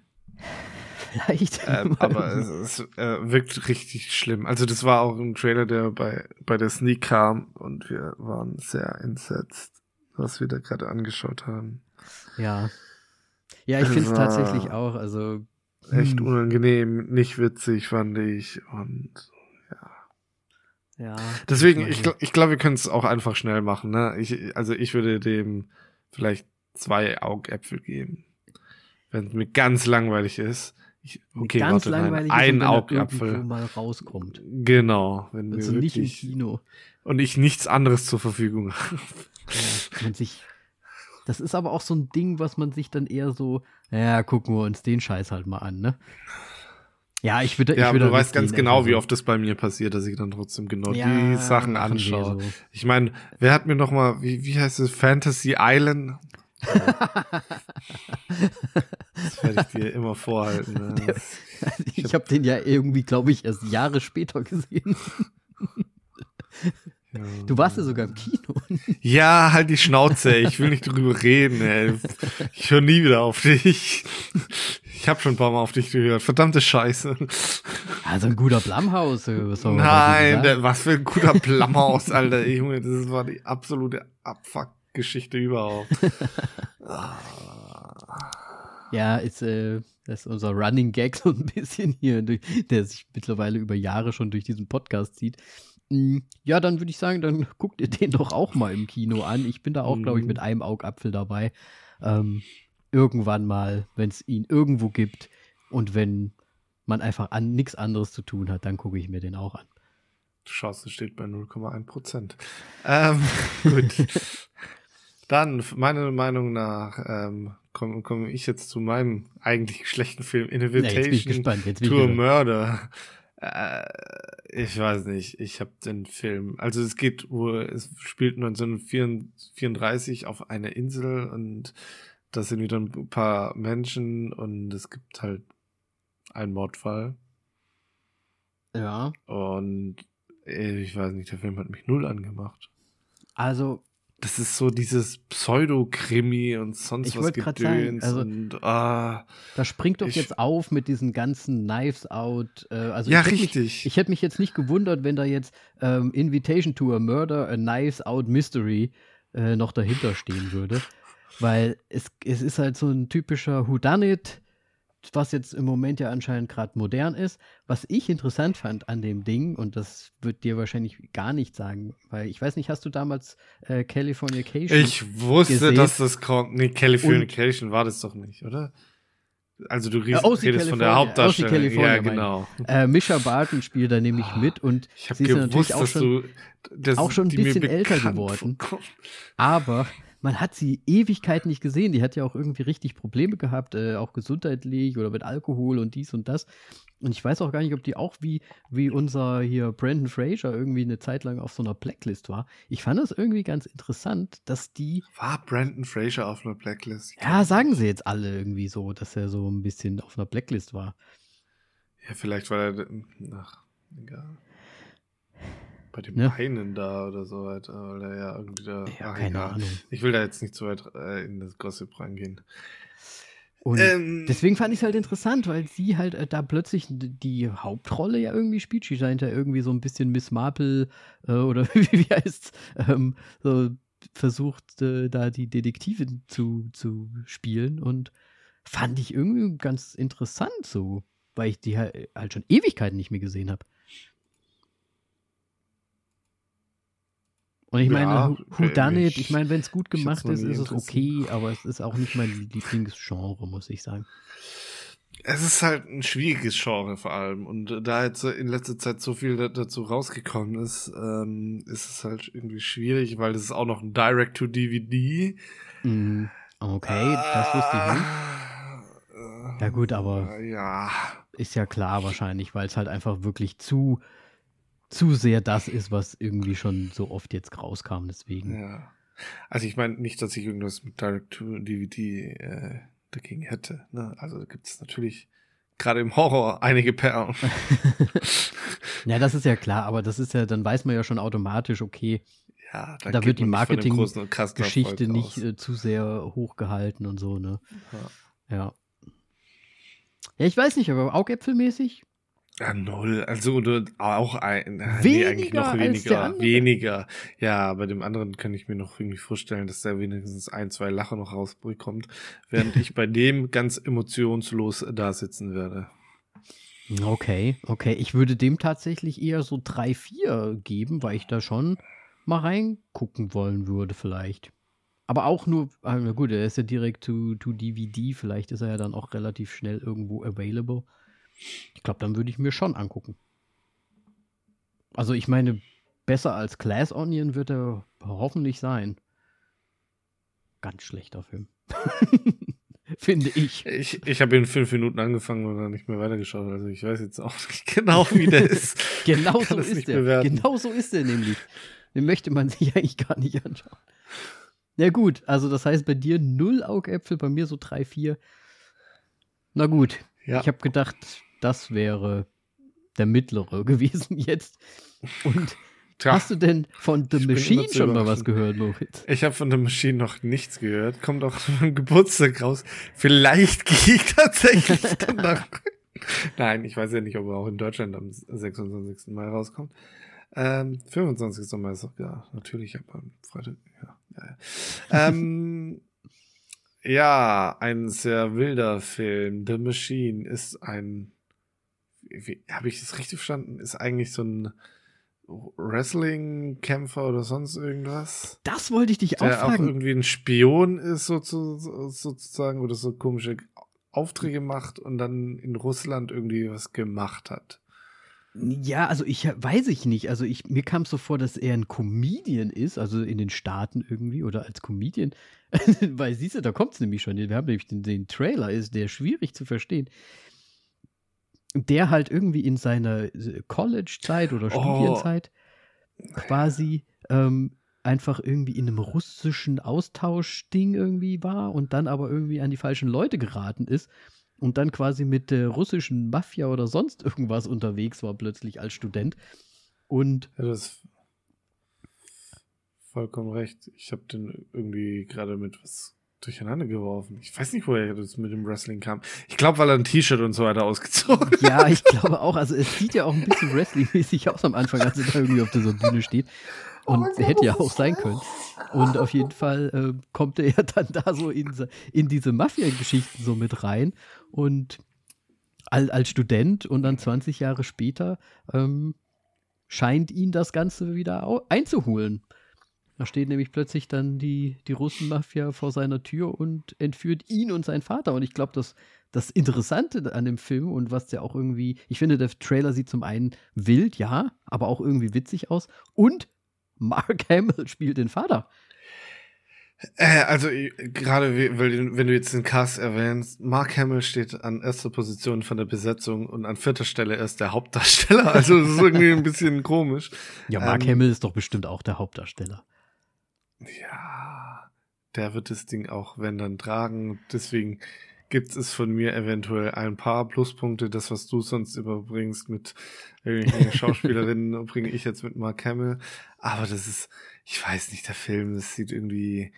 Vielleicht. Ähm, <laughs> aber es, es äh, wirkt richtig schlimm. Also das war auch ein Trailer, der bei, bei der Sneak kam und wir waren sehr entsetzt, was wir da gerade angeschaut haben. Ja. Ja, ich finde es tatsächlich auch. Also echt hm. unangenehm, nicht witzig, fand ich. Und ja. Ja. Deswegen, ich, ich glaube, wir können es auch einfach schnell machen. Ne? Ich, also ich würde dem vielleicht zwei Augäpfel geben. Wenn es mir ganz langweilig ist. Ich, okay, ganz warte, langweilig nein, ein Augapfel mal rauskommt. Genau, wenn also wir nicht im Kino und ich nichts anderes zur Verfügung <laughs> habe. Ja, man sich das ist aber auch so ein Ding, was man sich dann eher so, ja, gucken wir uns den Scheiß halt mal an, ne? Ja, ich würde. Ja, ich würde du weißt ganz genau, wie oft das bei mir passiert, dass ich dann trotzdem genau ja, die Sachen anschaue. So. Ich meine, wer hat mir noch mal, wie, wie heißt es, Fantasy Island? <laughs> das werde ich dir immer vorhalten. Ne? Der, ich habe hab den ja irgendwie, glaube ich, erst Jahre später gesehen. <laughs> Du warst ja sogar im Kino. <laughs> Ja, halt die Schnauze, ey. ich will nicht drüber reden, ey. Ich höre nie wieder auf dich. Ich habe schon ein paar Mal auf dich gehört. Verdammte Scheiße. Also ein guter Blumhaus. Äh, Nein, der, was für ein guter Blumhaus, Alter. Junge, das war die absolute Abfuck-Geschichte überhaupt. <laughs> ja, ist, äh, das ist unser Running Gag so ein bisschen hier, der sich mittlerweile über Jahre schon durch diesen Podcast zieht. Hm, ja, dann würde ich sagen, dann <laughs> guckt ihr den doch auch mal im Kino an. Ich bin da auch, glaube ich, mit mhm. einem Augapfel dabei. Ähm, irgendwann mal, wenn es ihn irgendwo gibt und wenn man einfach an nichts anderes zu tun hat, dann gucke ich mir den auch an. Die Chance steht bei 0,1 Prozent. Ähm, <laughs> gut. dann, meiner Meinung nach, ähm, komme komm ich jetzt zu meinem eigentlich schlechten Film Invitation ja, to a Murder. Äh, ich weiß nicht, ich habe den Film. Also es geht, wo es spielt 1934 auf einer Insel und da sind wieder ein paar Menschen und es gibt halt einen Mordfall. Ja. Und ich weiß nicht, der Film hat mich null angemacht. Also das ist so dieses Pseudo-Krimi und sonst ich was Gedöns sagen, also, und ah, Da springt doch ich, jetzt auf mit diesen ganzen Knives Out. Äh, also ja, ich richtig. Mich, ich hätte mich jetzt nicht gewundert, wenn da jetzt ähm, Invitation to a Murder, a Knives Out Mystery äh, noch dahinter stehen würde. Weil es, es ist halt so ein typischer Whodunit was jetzt im Moment ja anscheinend gerade modern ist. Was ich interessant fand an dem Ding, und das wird dir wahrscheinlich gar nicht sagen, weil ich weiß nicht, hast du damals äh, Californication Ich wusste, gesehen? dass das kommt. Nee, Californication und, war das doch nicht, oder? Also du redest, äh, redest von der Hauptdarstellerin. Ja, genau. Äh, Misha Barton spielt da nämlich mit und ich sie ist gewusst, natürlich auch schon, du, auch schon ein bisschen älter geworden. Aber man hat sie Ewigkeit nicht gesehen. Die hat ja auch irgendwie richtig Probleme gehabt, äh, auch gesundheitlich oder mit Alkohol und dies und das. Und ich weiß auch gar nicht, ob die auch wie, wie unser hier Brandon Fraser irgendwie eine Zeit lang auf so einer Blacklist war. Ich fand das irgendwie ganz interessant, dass die. War Brandon Fraser auf einer Blacklist? Ja, sagen sie jetzt alle irgendwie so, dass er so ein bisschen auf einer Blacklist war. Ja, vielleicht weil er. Ach, egal. Bei dem ja. einen da oder so weiter, weil er ja irgendwie da. Ja, keine egal. Ahnung. Ich will da jetzt nicht zu weit äh, in das Gossip reingehen. Und ähm, deswegen fand ich es halt interessant, weil sie halt äh, da plötzlich die Hauptrolle ja irgendwie spielt. Sie scheint ja irgendwie so ein bisschen Miss Marple äh, oder <laughs> wie, wie heißt ähm, so versucht, äh, da die Detektivin zu, zu spielen und fand ich irgendwie ganz interessant so, weil ich die halt, halt schon Ewigkeiten nicht mehr gesehen habe. Und ich meine, ja, Done It, ich meine, wenn es gut gemacht ist, ist es okay, aber es ist auch nicht mein Lieblingsgenre, muss ich sagen. Es ist halt ein schwieriges Genre vor allem. Und da jetzt in letzter Zeit so viel dazu rausgekommen ist, ähm, ist es halt irgendwie schwierig, weil es ist auch noch ein Direct-to-DVD. Mhm. Okay, das wusste ich nicht. Ja gut, aber äh, ja. ist ja klar wahrscheinlich, weil es halt einfach wirklich zu zu sehr das ist, was irgendwie schon so oft jetzt rauskam, deswegen. Ja. Also ich meine nicht, dass ich irgendwas mit Direct-to-DVD äh, dagegen hätte. Ne? Also da gibt es natürlich gerade im Horror einige Perlen. <laughs> ja, das ist ja klar, aber das ist ja, dann weiß man ja schon automatisch, okay, ja, da, da wird die Marketing-Geschichte nicht äh, zu sehr hochgehalten und so, ne? Ja. ja. Ja, ich weiß nicht, aber augäpfelmäßig ja, null. Also du, auch ein, weniger nee, eigentlich noch weniger. Weniger. Ja, bei dem anderen kann ich mir noch irgendwie vorstellen, dass der wenigstens ein, zwei Lacher noch rausbekommt, während ich bei dem ganz emotionslos da sitzen werde. Okay, okay. Ich würde dem tatsächlich eher so drei, vier geben, weil ich da schon mal reingucken wollen würde, vielleicht. Aber auch nur, ah, na gut, er ist ja direkt to, to DVD, vielleicht ist er ja dann auch relativ schnell irgendwo available. Ich glaube, dann würde ich mir schon angucken. Also ich meine, besser als Glass Onion wird er hoffentlich sein. Ganz schlechter Film. <laughs> Finde ich. Ich, ich habe ihn fünf Minuten angefangen und dann nicht mehr weitergeschaut. Also ich weiß jetzt auch nicht genau, wie der <laughs> ist. genau so ist der. Genau so ist der nämlich. Den möchte man <laughs> sich eigentlich gar nicht anschauen. Ja gut, also das heißt bei dir null Augäpfel, bei mir so drei, vier. Na gut. Ja. Ich habe gedacht, das wäre der mittlere <laughs> gewesen jetzt. Und Tja, hast du denn von The Machine schon mal was gehört, Moritz? Ich habe von The Machine noch nichts gehört. Kommt auch <laughs> am Geburtstag raus. Vielleicht gehe ich tatsächlich <laughs> danach. Nein, ich weiß ja nicht, ob er auch in Deutschland am 26. Mai rauskommt. Ähm, 25. Mai ist auch, ja, natürlich, aber am Freitag, ja. ja, ja. ähm, ja, ein sehr wilder Film. The Machine ist ein habe ich das richtig verstanden? Ist eigentlich so ein Wrestling-Kämpfer oder sonst irgendwas? Das wollte ich dich der auch fragen. Der auch irgendwie ein Spion ist sozusagen oder so komische Aufträge macht und dann in Russland irgendwie was gemacht hat. Ja, also ich weiß ich nicht. Also ich, mir kam es so vor, dass er ein Comedian ist, also in den Staaten irgendwie oder als Comedian. <laughs> Weil siehst du, da kommt es nämlich schon. Wir haben nämlich den, den Trailer, ist der schwierig zu verstehen der halt irgendwie in seiner äh, College-Zeit oder oh. Studienzeit quasi ähm, einfach irgendwie in einem russischen Austauschding irgendwie war und dann aber irgendwie an die falschen Leute geraten ist und dann quasi mit der russischen Mafia oder sonst irgendwas unterwegs war plötzlich als Student. Und ja, das vollkommen recht. Ich habe den irgendwie gerade mit was durcheinander geworfen. Ich weiß nicht, woher das mit dem Wrestling kam. Ich glaube, weil er ein T-Shirt und so weiter ausgezogen hat. Ja, ich glaube auch. Also es sieht ja auch ein bisschen Wrestling-mäßig aus am Anfang, als er da irgendwie auf dieser Bühne steht. Und oh, hätte ja auch sein können. Und auf jeden Fall äh, kommt er ja dann da so in, in diese Mafia-Geschichten so mit rein. Und als, als Student und dann 20 Jahre später ähm, scheint ihn das Ganze wieder einzuholen. Da steht nämlich plötzlich dann die, die Russenmafia vor seiner Tür und entführt ihn und seinen Vater. Und ich glaube, das, das Interessante an dem Film und was der auch irgendwie, ich finde, der Trailer sieht zum einen wild, ja, aber auch irgendwie witzig aus. Und Mark <laughs> Hamill spielt den Vater. Äh, also gerade wenn du jetzt den Cast erwähnst, Mark Hamill steht an erster Position von der Besetzung und an vierter Stelle erst der Hauptdarsteller. Also das ist irgendwie ein bisschen <laughs> komisch. Ja, Mark ähm, Hamill ist doch bestimmt auch der Hauptdarsteller. Ja, der wird das Ding auch, wenn dann tragen. Deswegen gibt es von mir eventuell ein paar Pluspunkte. Das, was du sonst überbringst mit irgendwelchen <laughs> Schauspielerinnen, bringe ich jetzt mit Mark Hamill. Aber das ist, ich weiß nicht, der Film, das sieht irgendwie.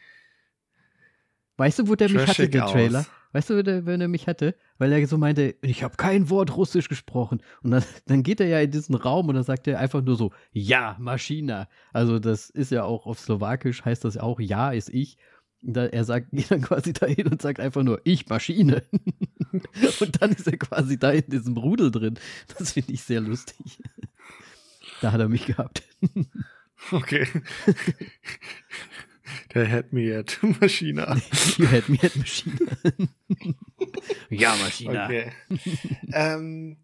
Weißt du, wo der mich hatte, der Trailer? Weißt du, wenn er, wenn er mich hatte? Weil er so meinte, ich habe kein Wort Russisch gesprochen. Und dann, <laughs> dann geht er ja in diesen Raum und dann sagt er einfach nur so, ja, Maschina. Also das ist ja auch auf Slowakisch, heißt das auch, ja ist ich. Da, er sagt, <laughs> geht dann quasi dahin und sagt einfach nur, ich Maschine. <laughs> und dann ist er quasi da in diesem Rudel drin. Das finde ich sehr lustig. Da hat er mich gehabt. Okay. Der had <laughs> me at Maschine. You had me at Maschine. ja, Maschine. Okay. ähm,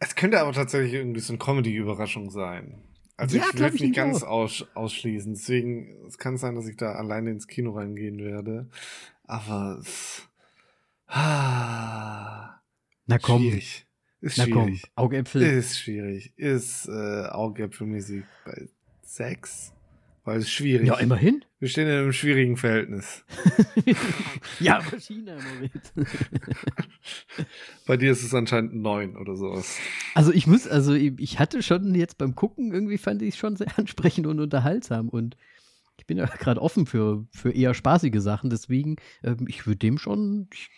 es könnte aber tatsächlich irgendwie so eine Comedy-Überraschung sein. Also Ja, ich würde ich nicht nämlich ganz aus, ausschließen. Deswegen, es kann sein, dass ich da alleine ins Kino reingehen werde. Aber es, ah, Na komm, schwierig. Ist na komm, schwierig. Augäpfel. Ist schwierig. Ist äh, Augäpfelmäßig bei sechs. Weil es schwierig. Ja, immerhin. Wir stehen in einem schwierigen Verhältnis. <laughs> ja, <laughs> Maschine, Moritz. <laughs> Bei dir ist es anscheinend neun oder sowas. Also ich muss, also ich hatte schon jetzt beim Gucken, irgendwie fand ich es schon sehr ansprechend und unterhaltsam und ich bin ja gerade offen für, für eher spaßige Sachen, deswegen, ähm, ich würde dem schon, ich,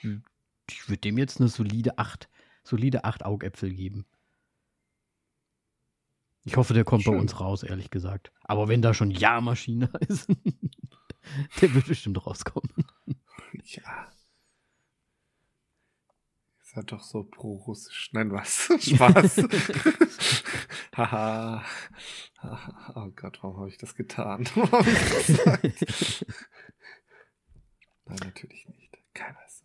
ich würde dem jetzt eine solide 8, solide 8 Augäpfel geben. Ich hoffe, der kommt bei Schön. uns raus, ehrlich gesagt. Aber wenn da schon Ja-Maschine <laughs> ist, der wird bestimmt rauskommen. Ja. Ihr seid doch so pro-russisch. Nein, was? <laughs> Spaß. <laughs> Haha. Oh Gott, warum habe ich das getan? Warum hab ich das gesagt? Nein, natürlich nicht. Keiner ist es.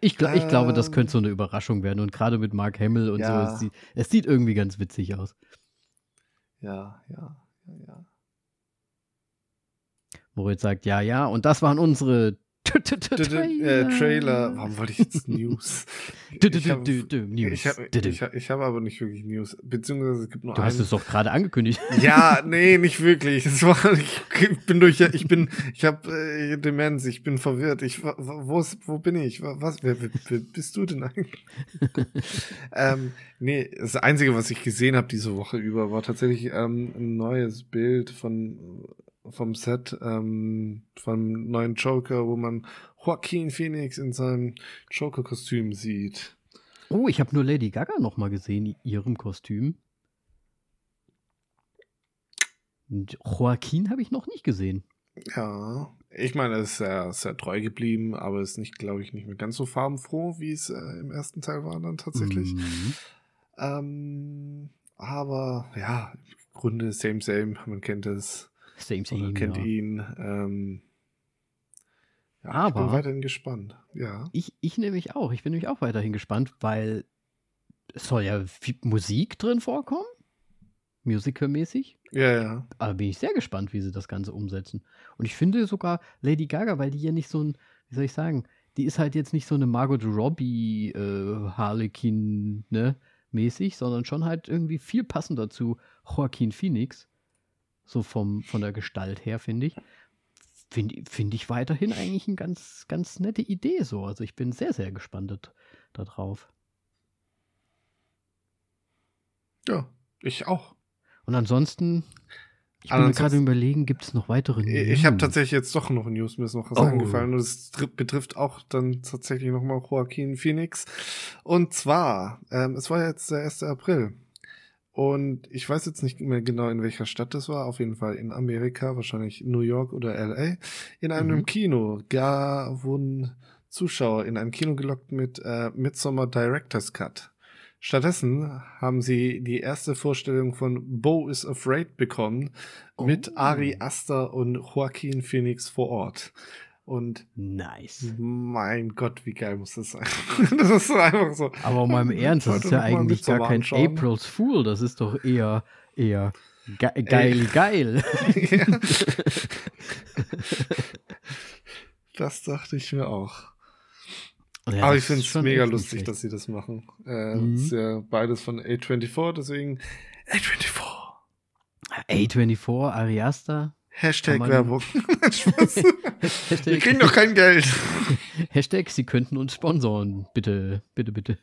Ich, gl ich glaube, das Ähm. könnte so eine Überraschung werden und gerade mit Mark Hamill und Ja. so, es sieht, es sieht irgendwie ganz witzig aus. Ja, ja, ja, ja. Moritz sagt, ja, ja, und das waren unsere Äh, Trailer. Warum wollte ich jetzt News? <laughs> Ich habe hab, aber nicht wirklich News. Beziehungsweise es gibt nur Du hast es doch gerade angekündigt. <laughs> Ja, nee, nicht wirklich. War, <laughs> ich bin durch, ich bin, ich habe äh, Demenz, ich bin verwirrt. Ich, wo, wo bin ich? Wa- Was, wer, wer, wer bist du denn eigentlich? ähm, nee, das Einzige, was ich gesehen habe diese Woche über, war tatsächlich ähm, ein neues Bild von vom Set ähm, vom neuen Joker, wo man Joaquin Phoenix in seinem Joker-Kostüm sieht. Oh, ich habe nur Lady Gaga noch mal gesehen, in ihrem Kostüm. Und Joaquin habe ich noch nicht gesehen. Ja, ich meine, er ist sehr, sehr treu geblieben, aber ist nicht, glaube ich, nicht mehr ganz so farbenfroh, wie es äh, im ersten Teil war dann tatsächlich. Mhm. Ähm, aber ja, im Grunde same, same, man kennt es, Same, same. kennt ja. ihn. Ähm, ja, ich Aber- bin weiterhin gespannt. Ja, Ich, ich nämlich auch. Ich bin nämlich auch weiterhin gespannt, weil es soll ja Musik drin vorkommen. Musical-mäßig. ja, ja. Aber bin ich sehr gespannt, wie sie das Ganze umsetzen. Und ich finde sogar Lady Gaga, weil die ja nicht so ein, wie soll ich sagen, die ist halt jetzt nicht so eine Margot Robbie äh, Harlequin, ne, mäßig, sondern schon halt irgendwie viel passender zu Joaquin Phoenix. So vom, von der Gestalt her, finde ich. Finde find ich weiterhin eigentlich eine ganz, ganz nette Idee so. Also ich bin sehr, sehr gespannt da- da drauf. Ja, ich auch. Und ansonsten, ich bin gerade überlegen, gibt es noch weitere Ich habe News? tatsächlich jetzt doch noch News, mir ist noch was Oh. eingefallen und es tri- betrifft auch dann tatsächlich nochmal Joaquin Phoenix. Und zwar, ähm, es war jetzt der 1. April und ich weiß jetzt nicht mehr genau, in welcher Stadt das war, auf jeden Fall in Amerika, wahrscheinlich New York oder LA, in einem Mhm. Kino. Da wurden Zuschauer in ein Kino gelockt mit äh, Midsommar Director's Cut. Stattdessen haben sie die erste Vorstellung von Bo is Afraid bekommen mit Oh. Ari Aster und Joaquin Phoenix vor Ort. Und Nice. mein Gott, wie geil muss das sein? <laughs> das ist einfach so. Aber mal im Ernst, das ist ja eigentlich gar kein anschauen. April's Fool, das ist doch eher, eher ge geil, geil. Ja. <laughs> das dachte ich mir auch. Ja, Aber ich finde es mega lustig, dass sie das machen. Äh, Mhm. Ist ja beides von A24, deswegen A24. A24, Ariasta. Hashtag Werbung. <laughs> Spaß. Wir Hashtag, kriegen doch kein Geld. Hashtag, Sie könnten uns sponsoren. Bitte, bitte, bitte.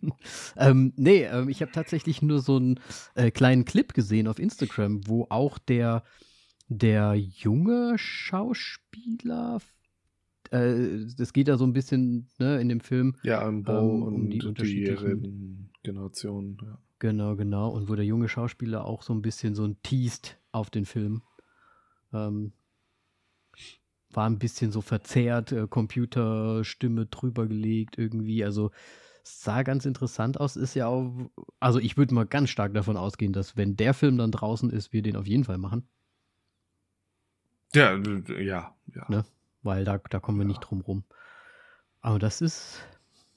<laughs> ähm, nee, ähm, ich habe tatsächlich nur so einen äh, kleinen Clip gesehen auf Instagram, wo auch der, der junge Schauspieler, äh, das geht da so ein bisschen ne, in dem Film. Ja, um Bo ähm, um und die unterschiedlichen Generationen. Ja. Genau, genau. Und wo der junge Schauspieler auch so ein bisschen so ein teast auf den Film. Ähm, war ein bisschen so verzerrt, äh, Computerstimme drüber gelegt irgendwie. Also sah ganz interessant aus. Ist ja auch, also ich würde mal ganz stark davon ausgehen, dass wenn der Film dann draußen ist, wir den auf jeden Fall machen. Ja, ja, ja. Ne? Weil da, da kommen wir ja. nicht drum rum. Aber das ist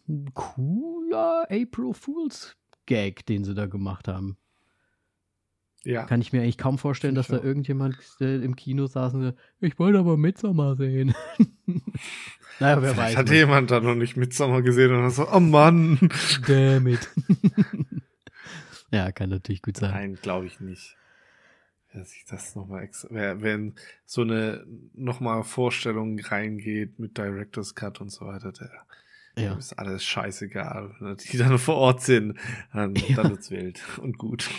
ein cooler April Fools Gag, den sie da gemacht haben. Ja. Kann ich mir eigentlich kaum vorstellen, dass da irgendjemand äh, im Kino saß und ich wollte aber Midsommar sehen. <laughs> naja, wer weiß. Hat nicht. jemand da noch nicht Midsommar gesehen und dann so, oh Mann. <laughs> Damn it. <laughs> ja, kann natürlich gut sein. Nein, glaube ich nicht. Dass ich das nochmal extra, wenn so eine nochmal Vorstellung reingeht mit Director's Cut und so weiter, der, ja. ist alles scheißegal. Wenn die dann vor Ort sind, dann, ja. dann wird's wild und gut.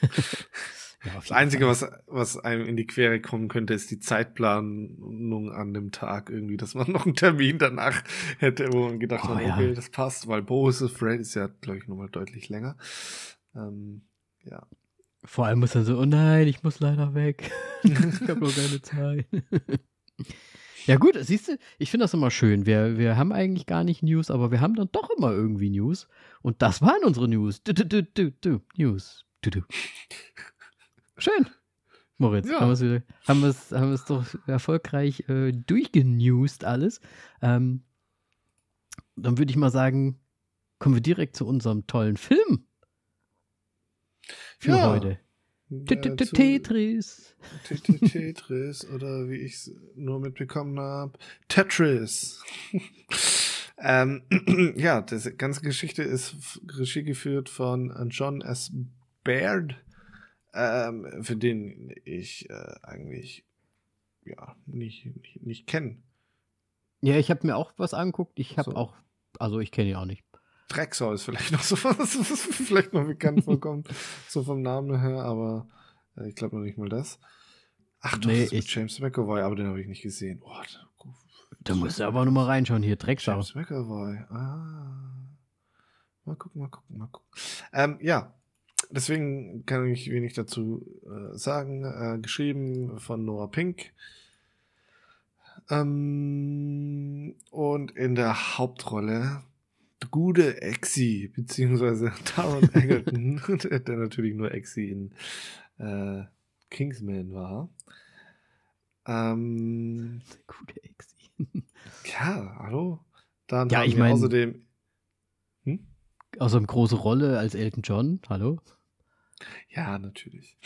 <laughs> Ja, das Einzige, was, was einem in die Quere kommen könnte, ist die Zeitplanung an dem Tag irgendwie, dass man <laughs> noch einen Termin danach hätte, wo man gedacht oh, hat, okay, ja. das passt, weil Bose Fred ist ja, glaube ich, nochmal deutlich länger. Ähm, ja. Vor allem muss er so, oh nein, ich muss leider weg. <laughs> ich habe noch keine Zeit. Ja gut, siehst du, ich finde das immer schön. Wir, wir haben eigentlich gar nicht News, aber wir haben dann doch immer irgendwie News. Und das waren unsere News. Du, du, du, du, du. News. Du, du. Schön. Moritz, ja. haben wir es haben haben doch erfolgreich äh, durchgenewst alles. Ähm, dann würde ich mal sagen, kommen wir direkt zu unserem tollen Film für ja. heute. Tetris. Tetris oder wie ich es nur mitbekommen habe, Tetris. <laughs> ähm, <clears throat> ja, die ganze Geschichte ist Regie geführt von John S. Baird ähm, für den ich äh, eigentlich ja nicht, nicht, nicht kenne. Ja, ich habe mir auch was angeguckt. Ich habe so. auch, also ich kenne ihn auch nicht. Drexau ist vielleicht noch so <laughs> was, was vielleicht noch bekannt vorkommt, so vom Namen her, aber äh, ich glaube noch nicht mal das. Ach doch, nee, das ist James McAvoy, aber den habe ich nicht gesehen. Oh, da, da musst du aber noch mal reinschauen hier, Drecksau. James McAvoy, ah. Mal gucken, mal gucken, mal gucken. Ähm, ja, deswegen kann ich wenig dazu äh, sagen. Äh, geschrieben von Noah Pink. Ähm, und in der Hauptrolle gute Exi, beziehungsweise <laughs> Taron Egerton, der, natürlich nur Exi in äh, Kingsman war. Ähm, gute Exi. <laughs> ja, hallo? Dann ja, ich wir mein, außerdem. Hm? Außerdem große Rolle als Elton John, hallo? Ja, natürlich.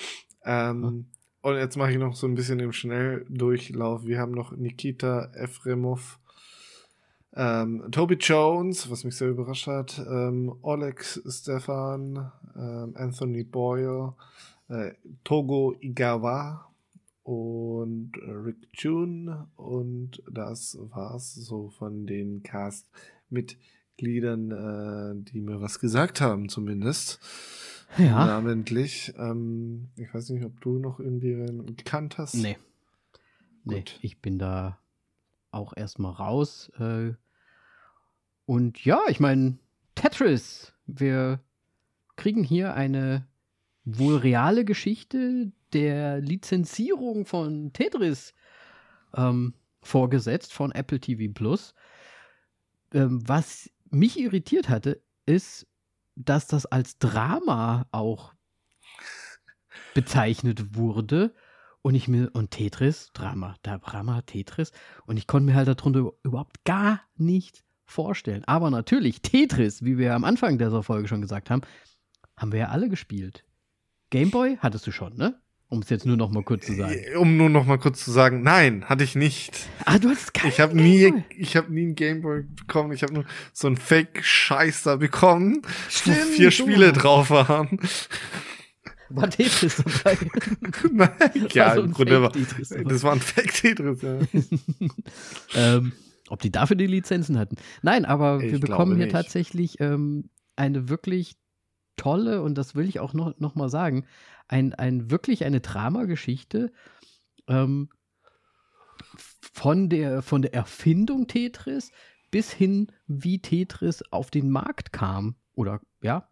Ähm, ja. Und jetzt mache ich noch so ein bisschen im Schnelldurchlauf. Wir haben noch Nikita Efremov, ähm, Toby Jones, was mich sehr überrascht hat, ähm, Oleg Stefan, ähm, Anthony Boyle, äh, Togo Igawa und Rick June und das war's so von den Cast-Mitgliedern, äh, die mir was gesagt haben zumindest ja. namentlich. Ähm, ich weiß nicht, ob du noch irgendwie gekannt hast. Nee. Gut. Nee, ich bin da auch erstmal raus. Äh, und ja, ich meine, Tetris. Wir kriegen hier eine wohl reale Geschichte der Lizenzierung von Tetris ähm, vorgesetzt von Apple TV Plus. Ähm, was mich irritiert hatte, ist, dass das als Drama auch bezeichnet wurde. Und ich mir, und Tetris, Drama, Drama, Tetris. Und ich konnte mir halt darunter überhaupt gar nichts vorstellen. Aber natürlich, Tetris, wie wir am Anfang dieser Folge schon gesagt haben, haben wir ja alle gespielt. Gameboy hattest du schon, ne? Um es jetzt nur noch mal kurz zu sagen. Äh, um nur noch mal kurz zu sagen, nein, hatte ich nicht. Ah, du hast keinen Ich habe nie, ich habe nie einen Gameboy bekommen. Ich habe nur so einen Fake-Scheiß da bekommen, Stimmt, wo vier Spiele drauf waren. <laughs> War Tetris dabei? nein, ja, so im Grunde war, das war ein Fake-Tetris, ja. <laughs> ähm, ob die dafür die Lizenzen hatten? Nein, aber ich wir bekommen hier nicht. tatsächlich ähm, eine wirklich tolle, und das will ich auch noch, noch mal sagen, ein, ein wirklich eine Dramageschichte. Ähm, von der, von der Erfindung Tetris bis hin, wie Tetris auf den Markt kam oder ja,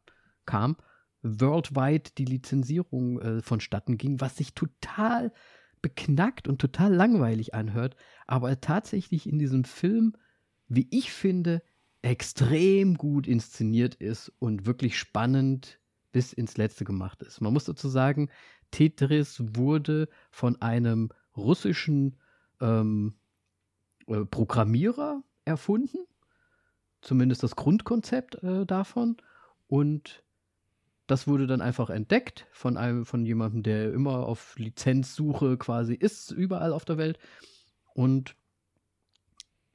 kam, worldwide die Lizenzierung äh, vonstatten ging, was sich total beknackt und total langweilig anhört, aber tatsächlich in diesem Film, wie ich finde, extrem gut inszeniert ist und wirklich spannend bis ins Letzte gemacht ist. Man muss dazu sagen, Tetris wurde von einem russischen ähm, äh, Programmierer erfunden, zumindest das Grundkonzept äh, davon. Und das wurde dann einfach entdeckt von einem, von jemandem, der immer auf Lizenzsuche quasi ist, überall auf der Welt. Und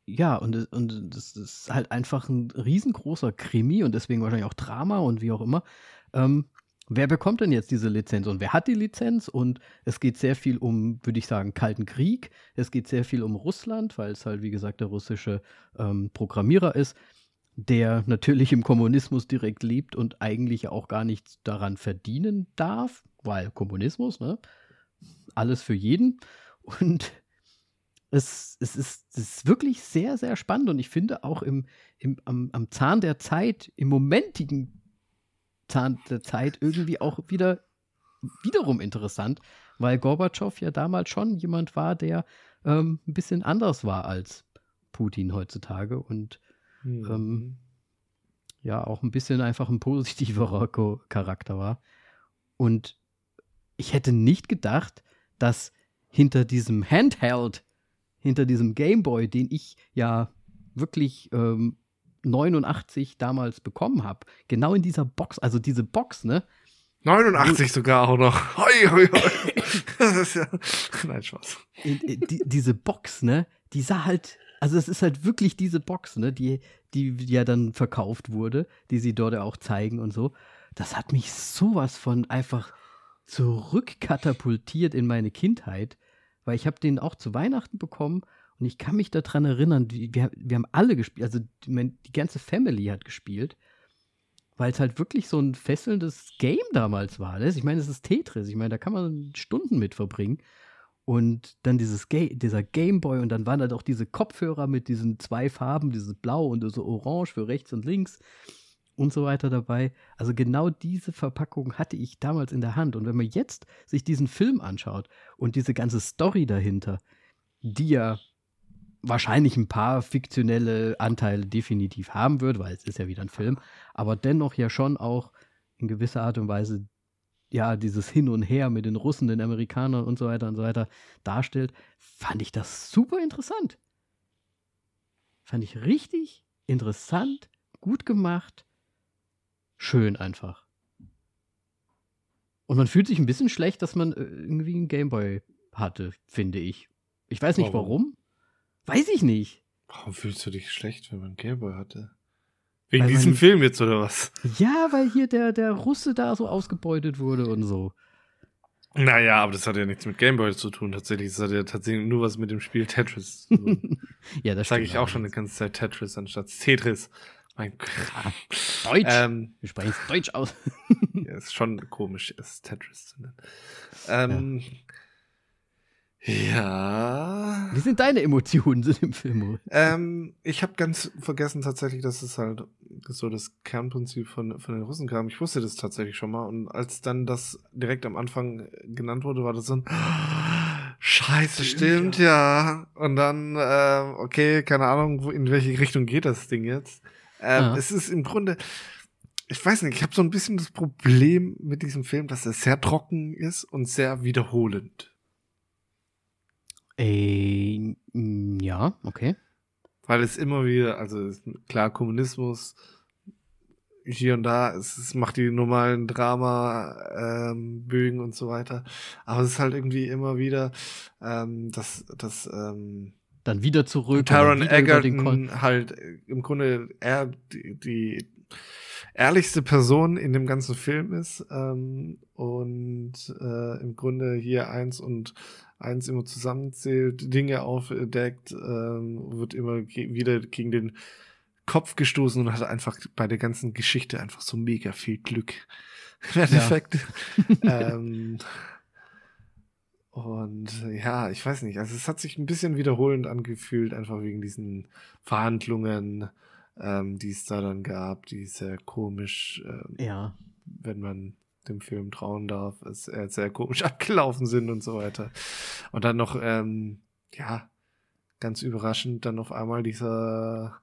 ja, und, und das ist halt einfach ein riesengroßer Krimi und deswegen wahrscheinlich auch Drama und wie auch immer. Ähm, wer bekommt denn jetzt diese Lizenz und wer hat die Lizenz? Und es geht sehr viel um, würde ich sagen, Kalten Krieg. Es geht sehr viel um Russland, weil es halt, wie gesagt, der russische ähm, Programmierer ist der natürlich im Kommunismus direkt lebt und eigentlich auch gar nichts daran verdienen darf, weil Kommunismus, ne? Alles für jeden. Und es, es, ist, es ist wirklich sehr, sehr spannend und ich finde auch im, im, am, am Zahn der Zeit, im momentigen Zahn der Zeit irgendwie auch wieder wiederum interessant, weil Gorbatschow ja damals schon jemand war, der ähm, ein bisschen anders war als Putin heutzutage und Mhm. Ähm, ja, auch ein bisschen einfach ein positiverer <laughs> Charakter war. Und ich hätte nicht gedacht, dass hinter diesem Handheld, hinter diesem Gameboy, den ich ja wirklich ähm, 89 damals bekommen habe, genau in dieser Box, also diese Box, ne? 89 sogar auch noch. <laughs> Hoi, hoi, hoi. <laughs> Das ist ja. Nein, Spaß. Die, diese Box, ne? Die sah halt also es ist halt wirklich diese Box, ne, die, die ja dann verkauft wurde, die sie dort auch zeigen und so. Das hat mich sowas von einfach zurückkatapultiert in meine Kindheit, weil ich habe den auch zu Weihnachten bekommen und ich kann mich daran erinnern, wir, wir haben alle gespielt, also die, die ganze Family hat gespielt, weil es halt wirklich so ein fesselndes Game damals war. Ne? Ich meine, es ist Tetris, ich meine, da kann man Stunden mit verbringen. Und dann dieses Ga dieser Gameboy und dann waren da doch diese Kopfhörer mit diesen zwei Farben, dieses Blau und so Orange für rechts und links und so weiter dabei. Also genau diese Verpackung hatte ich damals in der Hand. Und wenn man jetzt sich diesen Film anschaut und diese ganze Story dahinter, die ja wahrscheinlich ein paar fiktionelle Anteile definitiv haben wird, weil es ist ja wieder ein Film, aber dennoch ja schon auch in gewisser Art und Weise ja, dieses Hin und Her mit den Russen, den Amerikanern und so weiter und so weiter darstellt, fand ich das super interessant. Fand ich richtig interessant, gut gemacht, schön einfach. Und man fühlt sich ein bisschen schlecht, dass man äh, irgendwie einen Gameboy hatte, finde ich. Ich weiß nicht warum. warum. Weiß ich nicht. Warum fühlst du dich schlecht, wenn man einen Gameboy hatte? Wegen diesem man, Film jetzt oder was? Ja, weil hier der, der Russe da so ausgebeutet wurde und so. Naja, aber das hat ja nichts mit Gameboy zu tun, tatsächlich. Das hat ja tatsächlich nur was mit dem Spiel Tetris zu tun. <laughs> ja, das sage ich auch schon eine ganze Zeit Tetris anstatt Tetris. Mein Gott. Deutsch. Ähm, Wir sprechen es Deutsch aus. ja, ist schon komisch, es Tetris zu nennen. Ähm, ja. Ja. Wie sind deine Emotionen zu dem Film? Ähm, ich habe ganz vergessen tatsächlich, dass es halt so das Kernprinzip von, von den Russen kam. Ich wusste das tatsächlich schon mal. Und als dann das direkt am Anfang genannt wurde, war das so ein Scheiße, stimmt, ja. ja. Und dann, äh, okay, keine Ahnung, in welche Richtung geht das Ding jetzt. Ähm, ja. Es ist im Grunde, ich weiß nicht, ich habe so ein bisschen das Problem mit diesem Film, dass er sehr trocken ist und sehr wiederholend. Äh, ja, okay. Weil es immer wieder, also klar, Kommunismus hier und da, es, es macht die normalen Drama-Bögen ähm, und so weiter. Aber es ist halt irgendwie immer wieder, ähm, das, das, ähm, dann wieder zurück. Taron Egerton halt im Grunde er die, die ehrlichste Person in dem ganzen Film ist ähm, und äh, im Grunde hier eins und eins immer zusammenzählt, Dinge aufdeckt, ähm, wird immer ge wieder gegen den Kopf gestoßen und hat einfach bei der ganzen Geschichte einfach so mega viel Glück. <laughs> Im Endeffekt. Ja. <laughs> ähm, Und ja, ich weiß nicht, also es hat sich ein bisschen wiederholend angefühlt, einfach wegen diesen Verhandlungen, ähm, die es da dann gab, die sehr komisch, ähm, ja. wenn man dem Film trauen darf, es äh, sehr komisch <laughs> abgelaufen sind und so weiter. Und dann noch, ähm, ja, ganz überraschend, dann auf einmal dieser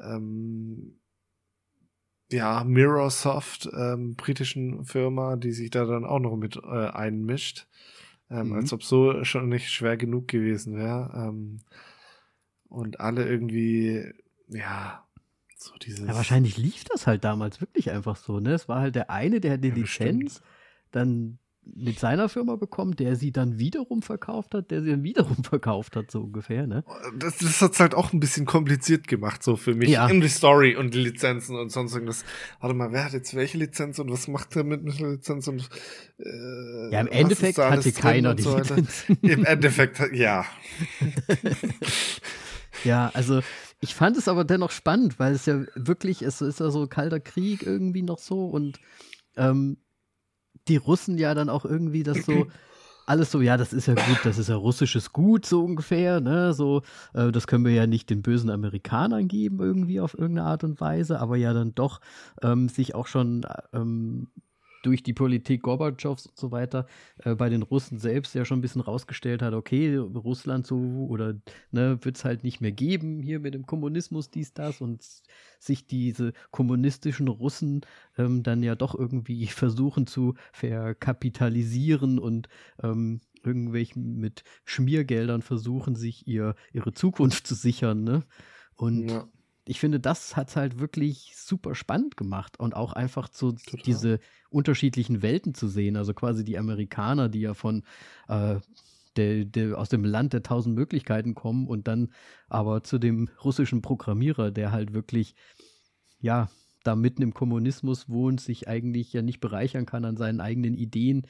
ähm, ja, Mirrorsoft, ähm, britischen Firma, die sich da dann auch noch mit äh, einmischt. Ähm, mhm. Als ob so schon nicht schwer genug gewesen wäre. Ähm, und alle irgendwie, ja, so dieses. Ja, wahrscheinlich lief das halt damals wirklich einfach so, ne? Es war halt der eine, der die ja, Lizenz, dann mit seiner Firma bekommen, der sie dann wiederum verkauft hat, der sie dann wiederum <laughs> verkauft hat, so ungefähr, ne? Das, das hat es halt auch ein bisschen kompliziert gemacht, so für mich. Ja. In die Story und die Lizenzen und sonst irgendwas. Warte mal, wer hat jetzt welche Lizenz und was macht er mit einer Lizenz und äh, Ja, im Endeffekt hatte keiner die so Lizenzen. Im Endeffekt, ja. <laughs> ja, also ich fand es aber dennoch spannend, weil es ja wirklich, es ist ja so kalter Krieg irgendwie noch so und ähm, die Russen ja dann auch irgendwie das so <clears throat> alles so, ja, das ist ja gut, das ist ja russisches Gut, so ungefähr, ne, so, äh, das können wir ja nicht den bösen Amerikanern geben, irgendwie auf irgendeine Art und Weise, aber ja dann doch ähm, sich auch schon ähm, durch die Politik Gorbatschows und so weiter äh, bei den Russen selbst ja schon ein bisschen rausgestellt hat, okay, Russland so oder ne, wird es halt nicht mehr geben hier mit dem Kommunismus, dies, das und sich diese kommunistischen Russen ähm, dann ja doch irgendwie <laughs> versuchen zu verkapitalisieren und ähm, irgendwelchen mit Schmiergeldern versuchen, sich ihr, ihre Zukunft zu sichern, ne? Und ja ich finde, das hat es halt wirklich super spannend gemacht und auch einfach so Total. diese unterschiedlichen Welten zu sehen. Also quasi die Amerikaner, die ja von äh, der, der, aus dem Land der tausend Möglichkeiten kommen und dann aber zu dem russischen Programmierer, der halt wirklich, ja, da mitten im Kommunismus wohnt, sich eigentlich ja nicht bereichern kann an seinen eigenen Ideen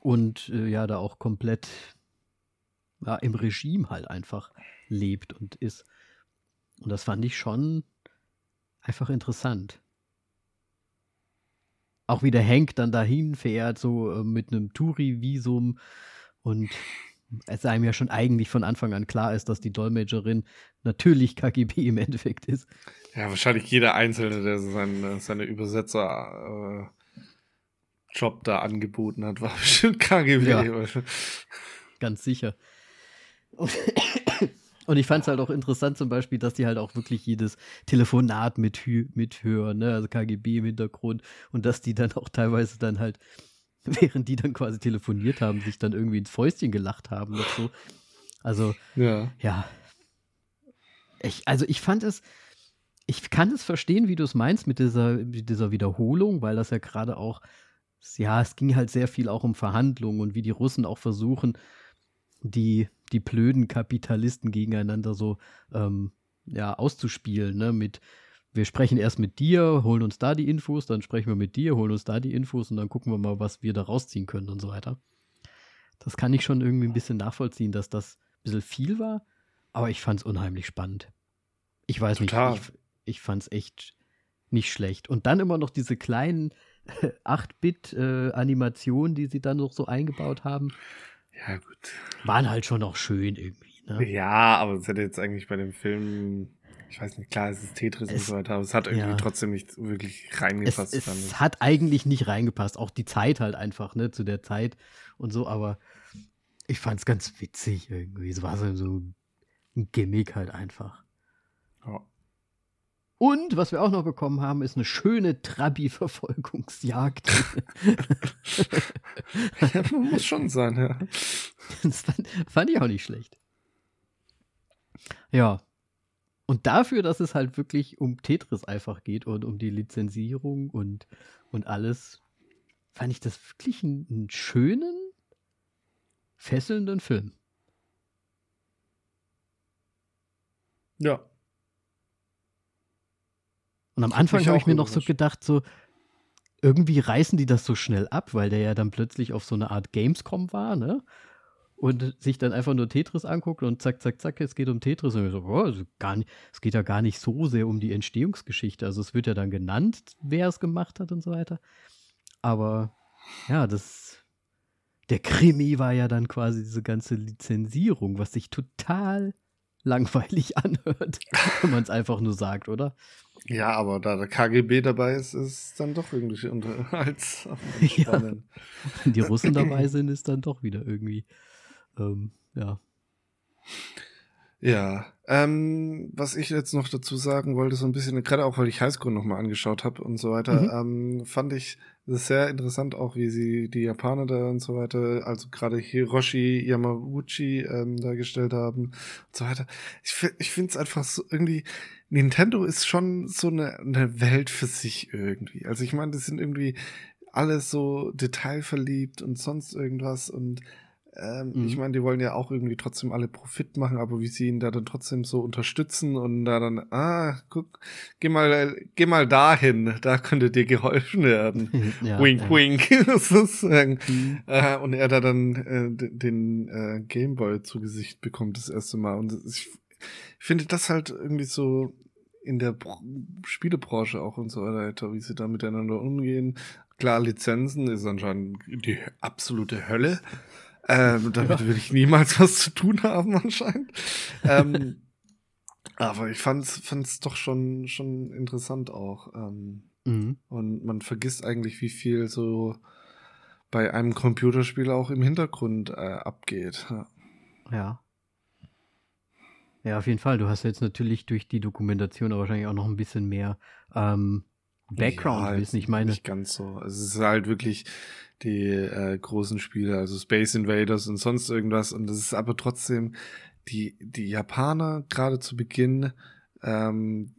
und äh, ja, da auch komplett ja, im Regime halt einfach lebt und ist. Und das fand ich schon einfach interessant. Auch wie der Hank dann dahin fährt, so äh, mit einem Touri-Visum und es einem ja schon eigentlich von Anfang an klar ist, dass die Dolmetscherin natürlich KGB im Endeffekt ist. Ja, wahrscheinlich jeder Einzelne, der seine, seine Übersetzer äh, Job da angeboten hat, war <laughs> bestimmt KGB. Ja, ganz sicher. Und ich fand es halt auch interessant zum Beispiel, dass die halt auch wirklich jedes Telefonat mithö mithören, ne? also KGB im Hintergrund und dass die dann auch teilweise dann halt, <laughs> während die dann quasi telefoniert haben, sich dann irgendwie ins Fäustchen gelacht haben noch so. Also, ja. ja. Ich, also ich fand es, ich kann es verstehen, wie du es meinst mit dieser, mit dieser Wiederholung, weil das ja gerade auch, ja, es ging halt sehr viel auch um Verhandlungen und wie die Russen auch versuchen, die die blöden Kapitalisten gegeneinander so ähm, ja, auszuspielen, ne? Mit wir sprechen erst mit dir, holen uns da die Infos, dann sprechen wir mit dir, holen uns da die Infos und dann gucken wir mal, was wir da rausziehen können und so weiter. Das kann ich schon irgendwie ein bisschen nachvollziehen, dass das ein bisschen viel war, aber ich fand es unheimlich spannend. Ich weiß Total. nicht, ich, ich fand es echt nicht schlecht. Und dann immer noch diese kleinen <laughs> 8-Bit-Animationen, äh, die sie dann noch so eingebaut haben. Ja, gut. Waren halt schon auch schön irgendwie. Ne? Ja, aber es hätte jetzt eigentlich bei dem Film, ich weiß nicht, klar, es ist Tetris es, und so weiter, aber es hat irgendwie ja. trotzdem nicht wirklich reingepasst. Es, es hat eigentlich nicht reingepasst, auch die Zeit halt einfach, ne, zu der Zeit und so, aber ich fand es ganz witzig irgendwie. Es war so, so ein Gimmick halt einfach. Ja. Und was wir auch noch bekommen haben, ist eine schöne Trabi-Verfolgungsjagd. <laughs> ja, muss schon sein, ja. Das fand, fand, ich auch nicht schlecht. Ja. Und dafür, dass es halt wirklich um Tetris einfach geht und um die Lizenzierung und, und alles, fand ich das wirklich einen, einen schönen, fesselnden Film. Ja, und am Anfang habe ich mir noch so gedacht, so irgendwie reißen die das so schnell ab, weil der ja dann plötzlich auf so eine Art Gamescom war, ne? Und sich dann einfach nur Tetris anguckt und zack, zack, zack, es geht um Tetris. Und ich so, oh, gar nicht, es geht ja gar nicht so sehr um die Entstehungsgeschichte. Also es wird ja dann genannt, wer es gemacht hat und so weiter. Aber ja, das, der Krimi war ja dann quasi diese ganze Lizenzierung, was sich total langweilig <laughs> anhört, wenn man es einfach nur sagt, oder? Ja, aber da der KGB dabei ist, ist es dann doch irgendwie <laughs> unter als <laughs> ja. Wenn die Russen dabei <laughs> sind, ist dann doch wieder irgendwie, ähm, ja. Ja, ähm, was ich jetzt noch dazu sagen wollte, so ein bisschen, gerade auch weil ich Highschool nochmal angeschaut habe und so weiter, mhm. ähm, fand ich das sehr interessant auch, wie sie die Japaner da und so weiter, also gerade Hiroshi Yamauchi ähm, dargestellt haben und so weiter. Ich, ich finde es einfach so irgendwie, Nintendo ist schon so eine, eine Welt für sich irgendwie. Also ich meine, das sind irgendwie alles so detailverliebt und sonst irgendwas und ähm, mhm. Ich meine, die wollen ja auch irgendwie trotzdem alle Profit machen, aber wie sie ihn da dann trotzdem so unterstützen und da dann, ah, guck, geh mal, geh mal dahin, da könnte dir geholfen werden. <laughs> ja, wink, ja. wink. <laughs> sozusagen. Mhm. Äh, und er da dann äh, den äh, Gameboy zu Gesicht bekommt das erste Mal. Und ich finde das halt irgendwie so in der Br Spielebranche auch und so weiter, wie sie da miteinander umgehen. Klar, Lizenzen ist anscheinend die absolute Hölle. Ähm, damit ja. will ich niemals was zu tun haben anscheinend. ähm, <laughs> aber ich fand's, fand's doch schon, schon interessant auch. Ähm, mhm. Und man vergisst eigentlich, wie viel so bei einem Computerspiel auch im Hintergrund äh, abgeht. Ja. ja. Ja, auf jeden Fall. Du hast jetzt natürlich durch die Dokumentation aber wahrscheinlich auch noch ein bisschen mehr ähm, Background-Wissen. Ja, ich meine. Nicht ganz so. Es ist halt wirklich, die äh, großen Spiele, also Space Invaders und sonst irgendwas. Und das ist aber trotzdem die, die Japaner gerade zu Beginn ähm,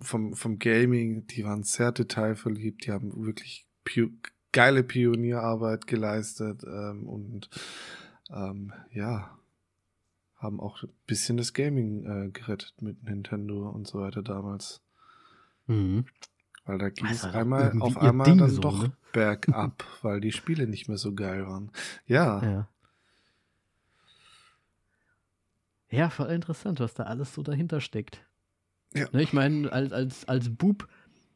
vom, vom Gaming, die waren sehr detailverliebt, die haben wirklich pi geile Pionierarbeit geleistet ähm, und ähm, ja, haben auch ein bisschen das Gaming äh, gerettet mit Nintendo und so weiter damals. Mhm. Weil da ging es einmal auf einmal Ding dann so, doch ne? bergab, <laughs> weil die Spiele nicht mehr so geil waren. Ja. ja. Ja, voll interessant, was da alles so dahinter steckt. Ja. Ne, ich meine, als, als, als Bub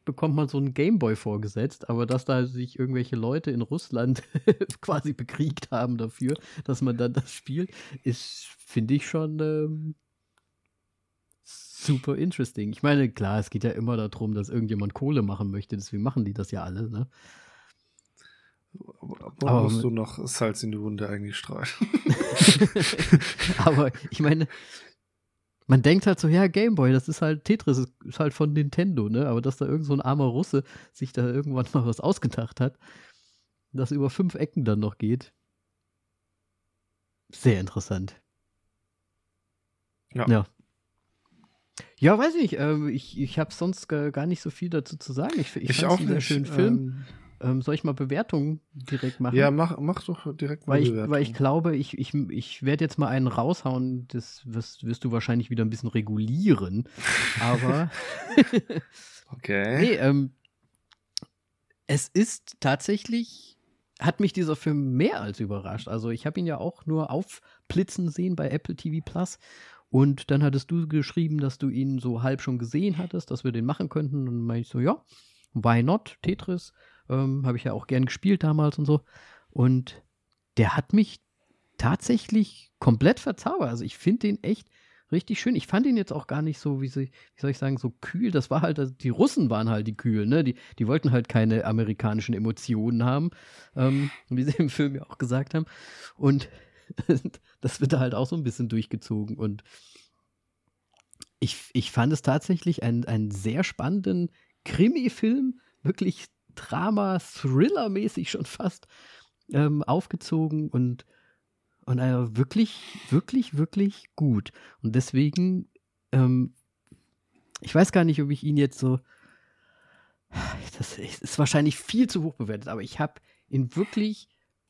bekommt man so einen Gameboy vorgesetzt, aber dass da sich irgendwelche Leute in Russland <laughs> quasi bekriegt haben dafür, dass man dann das spielt, ist, finde ich schon ähm, super interesting. Ich meine, klar, es geht ja immer darum, dass irgendjemand Kohle machen möchte, deswegen machen die das ja alle, ne? Aber, aber musst du noch Salz in die Wunde eigentlich streuen? <laughs> aber ich meine, man denkt halt so, ja, Gameboy, das ist halt Tetris, ist halt von Nintendo, ne? Aber dass da irgend so ein armer Russe sich da irgendwann <laughs> mal was ausgedacht hat, das über fünf Ecken dann noch geht. Sehr interessant. Ja. ja. Ja, weiß ich. Ähm, ich ich habe sonst gar nicht so viel dazu zu sagen. Ich, ich, ich auch einen sehr schönen Film. Ähm, ähm, soll ich mal Bewertungen direkt machen? Ja, mach, mach doch direkt mal weil ich, Bewertung. Weil ich glaube, ich, ich, ich werde jetzt mal einen raushauen, das wirst, wirst du wahrscheinlich wieder ein bisschen regulieren. <laughs> Aber. <laughs> okay. Nee, ähm, es ist tatsächlich, hat mich dieser Film mehr als überrascht. Also ich habe ihn ja auch nur aufblitzen sehen bei Apple TV Plus und dann hattest du geschrieben, dass du ihn so halb schon gesehen hattest, dass wir den machen könnten. Und dann meinte ich so, ja, why not? Tetris ähm, habe ich ja auch gern gespielt damals und so. Und der hat mich tatsächlich komplett verzaubert. Also ich finde den echt richtig schön. Ich fand ihn jetzt auch gar nicht so, wie, sie, wie soll ich sagen, so kühl. Das war halt, also die Russen waren halt die kühlen, ne? Die, die wollten halt keine amerikanischen Emotionen haben, ähm, wie sie im Film ja auch gesagt haben. Und <laughs> das wird da halt auch so ein bisschen durchgezogen. Und ich, ich fand es tatsächlich einen, einen sehr spannenden Krimi-Film, wirklich Drama, Thriller-mäßig schon fast ähm, aufgezogen und, und äh, wirklich, wirklich, wirklich gut. Und deswegen, ähm, ich weiß gar nicht, ob ich ihn jetzt so. Das ist wahrscheinlich viel zu hoch bewertet, aber ich habe ihn wirklich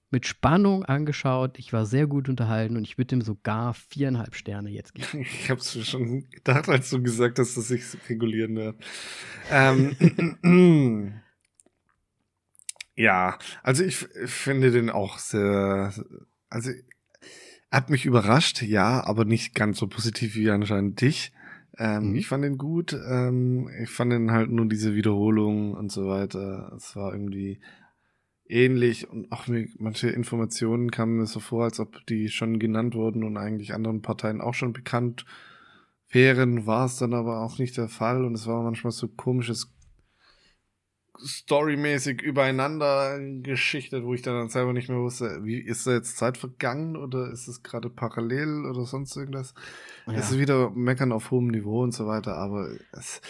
mit Spannung angeschaut. Ich war sehr gut unterhalten und ich würde ihm sogar viereinhalb Sterne jetzt geben. <laughs> Ich habe es schon gedacht, als du gesagt hast, dass ich es regulieren werde. Ähm, <clears throat> ja, also ich finde den auch sehr, also hat mich überrascht, ja, aber nicht ganz so positiv wie anscheinend dich. Ähm, mhm. Ich fand den gut. Ähm, ich fand den halt nur diese Wiederholung und so weiter. Es war irgendwie ähnlich und auch mir, manche Informationen kamen mir so vor, als ob die schon genannt wurden und eigentlich anderen Parteien auch schon bekannt wären, war es dann aber auch nicht der Fall und es war manchmal so komisches storymäßig übereinander geschichtet, wo ich dann selber nicht mehr wusste, wie ist da jetzt Zeit vergangen oder ist es gerade parallel oder sonst irgendwas. Ja. Es ist wieder meckern auf hohem Niveau und so weiter, aber es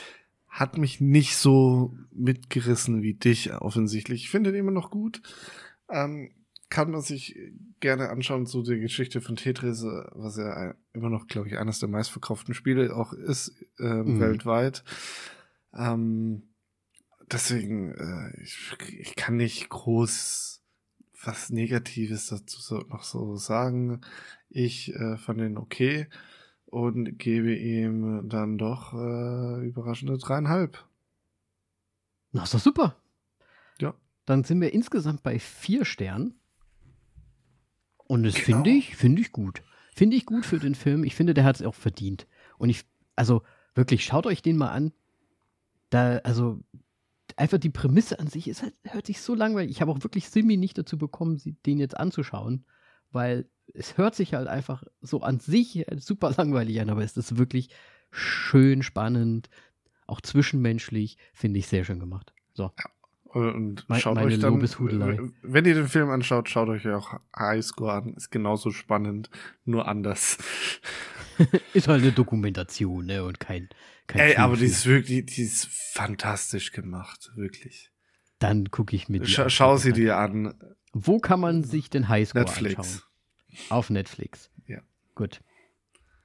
hat mich nicht so mitgerissen wie dich offensichtlich. Ich finde den immer noch gut. Ähm, kann man sich gerne anschauen zu der Geschichte von Tetris, was ja immer noch, glaube ich, eines der meistverkauften Spiele auch ist äh, mhm. weltweit. Ähm, deswegen, äh, ich, ich kann nicht groß was Negatives dazu noch so sagen. Ich äh, fand ihn okay und gebe ihm dann doch äh, überraschende dreieinhalb. Na, ist doch super. Ja. Dann sind wir insgesamt bei vier Sternen. Und das genau. finde ich, finde ich gut. Finde ich gut für den Film. Ich finde, der hat es auch verdient. Und ich, also wirklich, schaut euch den mal an. Da, also, einfach die Prämisse an sich ist halt, hört sich so langweilig. Ich habe auch wirklich Simi nicht dazu bekommen, den jetzt anzuschauen, weil es hört sich halt einfach so an sich super langweilig an, aber es ist wirklich schön spannend, auch zwischenmenschlich, finde ich sehr schön gemacht. So. Ja. Und schaut meine euch dann, wenn ihr den Film anschaut, schaut euch auch Highscore an. Ist genauso spannend, nur anders. <laughs> ist halt eine Dokumentation, ne? Und kein, kein Ey, aber die ist wirklich, die ist fantastisch gemacht, wirklich. Dann gucke ich mit. Sch schau sie dir an. Wo kann man sich den Highscore Netflix. anschauen? Auf Netflix. Ja. Gut.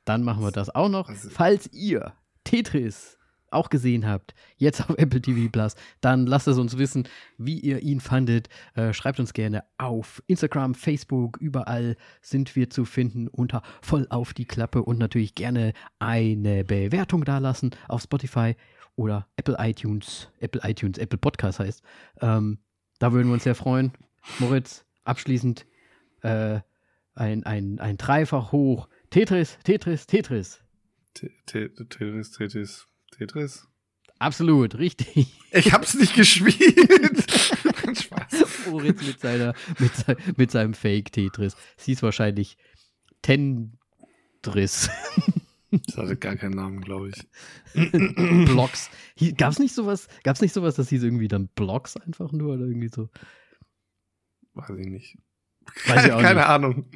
Dann machen wir das auch noch. Also, Falls ihr Tetris auch gesehen habt, jetzt auf Apple TV Plus, dann lasst es uns wissen, wie ihr ihn fandet. Äh, schreibt uns gerne auf Instagram, Facebook, überall sind wir zu finden unter voll auf die Klappe und natürlich gerne eine Bewertung dalassen auf Spotify oder Apple iTunes, Apple iTunes, Apple Podcast heißt. Ähm, da würden wir uns sehr freuen. Moritz, abschließend äh, ein, ein, ein Dreifach hoch. Tetris, Tetris, Tetris. Tetris, Tetris. Tetris? Absolut, richtig. Ich hab's nicht gespielt. <laughs> Spaß. Moritz mit, seiner, mit, mit seinem Fake-Tetris. Sie ist wahrscheinlich Tendris. Das hatte gar keinen Namen, glaube ich. <laughs> Blocks. Gab's nicht sowas, gab's nicht sowas, das hieß irgendwie dann Blocks einfach nur oder irgendwie so? Weiß ich nicht. Weiß keine nicht. Ahnung.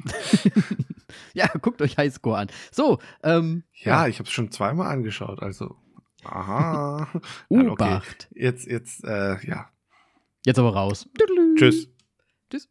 <laughs> ja, guckt euch Highscore an. So, ähm. Ja, ja. ich habe es schon zweimal angeschaut, also. Aha. <laughs> Obacht. Okay. Jetzt, jetzt, äh, ja. Jetzt aber raus. Tschüss. Tschüss.